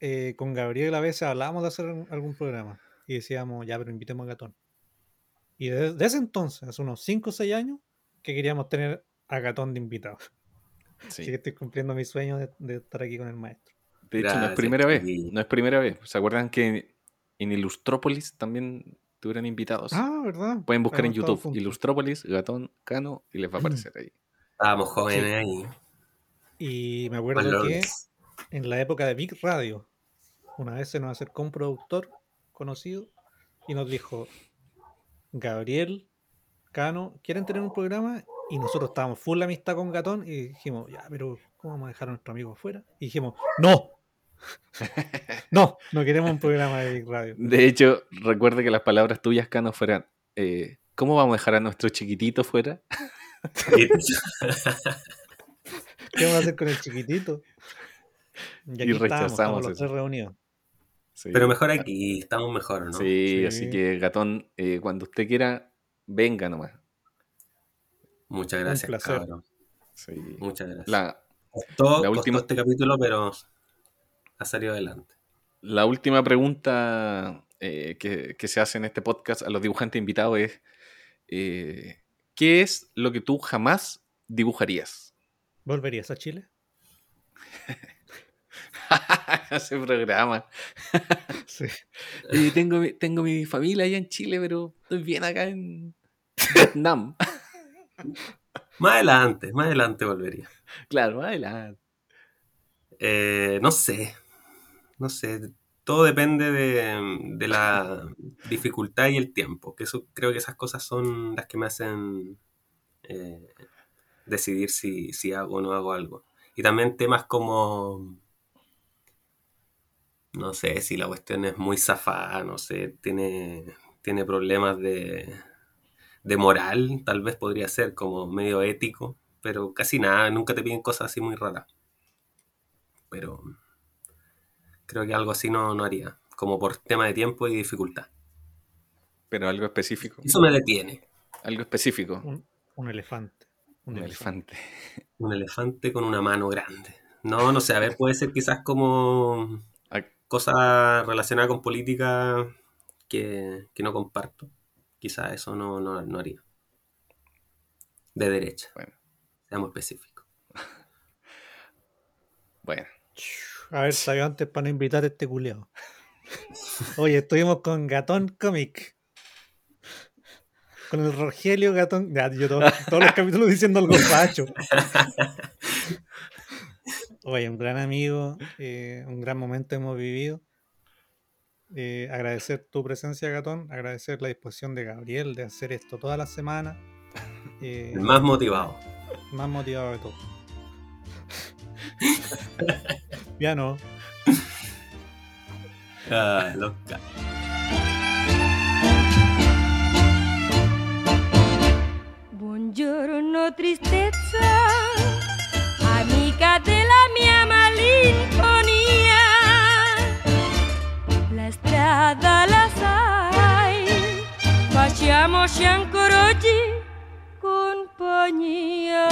eh, con Gabriel a veces hablábamos de hacer algún programa. Y decíamos, ya, pero invitemos a Gatón. Y desde ese entonces, hace unos 5 o 6 años, que queríamos tener a Gatón de invitado. Así que Sí. estoy cumpliendo mi sueño de, de estar aquí con el maestro. De hecho, no es primera vez. No es primera vez. ¿Se acuerdan que en Ilustrópolis también tuvieron invitados? Ah, ¿verdad? Pueden buscar en YouTube juntos. Ilustrópolis, Gatón, Cano y les va a aparecer ahí. Estábamos jóvenes ahí. Y me acuerdo que en la época de Big Radio, una vez se nos acercó un productor conocido y nos dijo, Gabriel, Cano, ¿quieren tener un programa? Y nosotros estábamos full la amistad con Gatón y dijimos, ya, pero ¿cómo vamos a dejar a nuestro amigo afuera? Y dijimos, no, no, no queremos un programa de Big Radio. De hecho, recuerde que las palabras tuyas, Cano, fueran: eh, ¿Cómo vamos a dejar a nuestro chiquitito fuera? ¿Qué vamos a hacer con el chiquitito? Y, aquí Y estábamos, rechazamos estábamos los tres reunidos. Sí. Pero mejor aquí, estamos mejor, ¿no? Sí, Sí. así que Gatón, eh, cuando usted quiera, venga nomás. Muchas Un gracias, placer. cabrón. Sí. Muchas gracias. La, Costó, la costó última- este capítulo, pero ha salido adelante. la última pregunta eh, que, que se hace en este podcast a los dibujantes invitados es: eh, ¿Qué es lo que tú jamás dibujarías? ¿Volverías a Chile? Ese programa. Sí. Eh, tengo, mi- tengo mi familia allá en Chile, pero estoy bien acá en Vietnam. Más adelante, más adelante volvería. claro, adelante. Eh, no sé, no sé, todo depende de, de la dificultad y el tiempo, que eso, creo que esas cosas son las que me hacen eh, decidir si, si hago o no hago algo. Y también temas como, no sé, si la cuestión es muy zafada, no sé, tiene, tiene problemas de, de moral, tal vez podría ser como medio ético, pero casi nada, nunca te piden cosas así muy raras pero creo que algo así no, no haría, como por tema de tiempo y dificultad. Pero algo específico. Eso me detiene. Algo específico. Un, un elefante. Un Un elefante. elefante. Un elefante con una mano grande. No, no sé, a ver, puede ser quizás como Ah, cosas relacionadas con política que, que no comparto. Quizás eso no, no, no haría. De derecha. Bueno, Seamos específicos. Bueno, A ver, salió antes para no invitar a este culiao. Oye, estuvimos con Gatón Comic. Con el Rogelio Gatón. Ya, yo todo- todos los capítulos diciendo algo facho. Oye, un gran amigo, eh, un gran momento hemos vivido. Eh, agradecer tu presencia, Gatón. Agradecer la disposición de Gabriel de hacer esto toda la semana. Eh, El más motivado. más motivado de todo. ya no. Ah, los ca- Buongiorno tristezza, amica della mia malinconia. La strada la sai, facciamoci ancora oggi compagnia.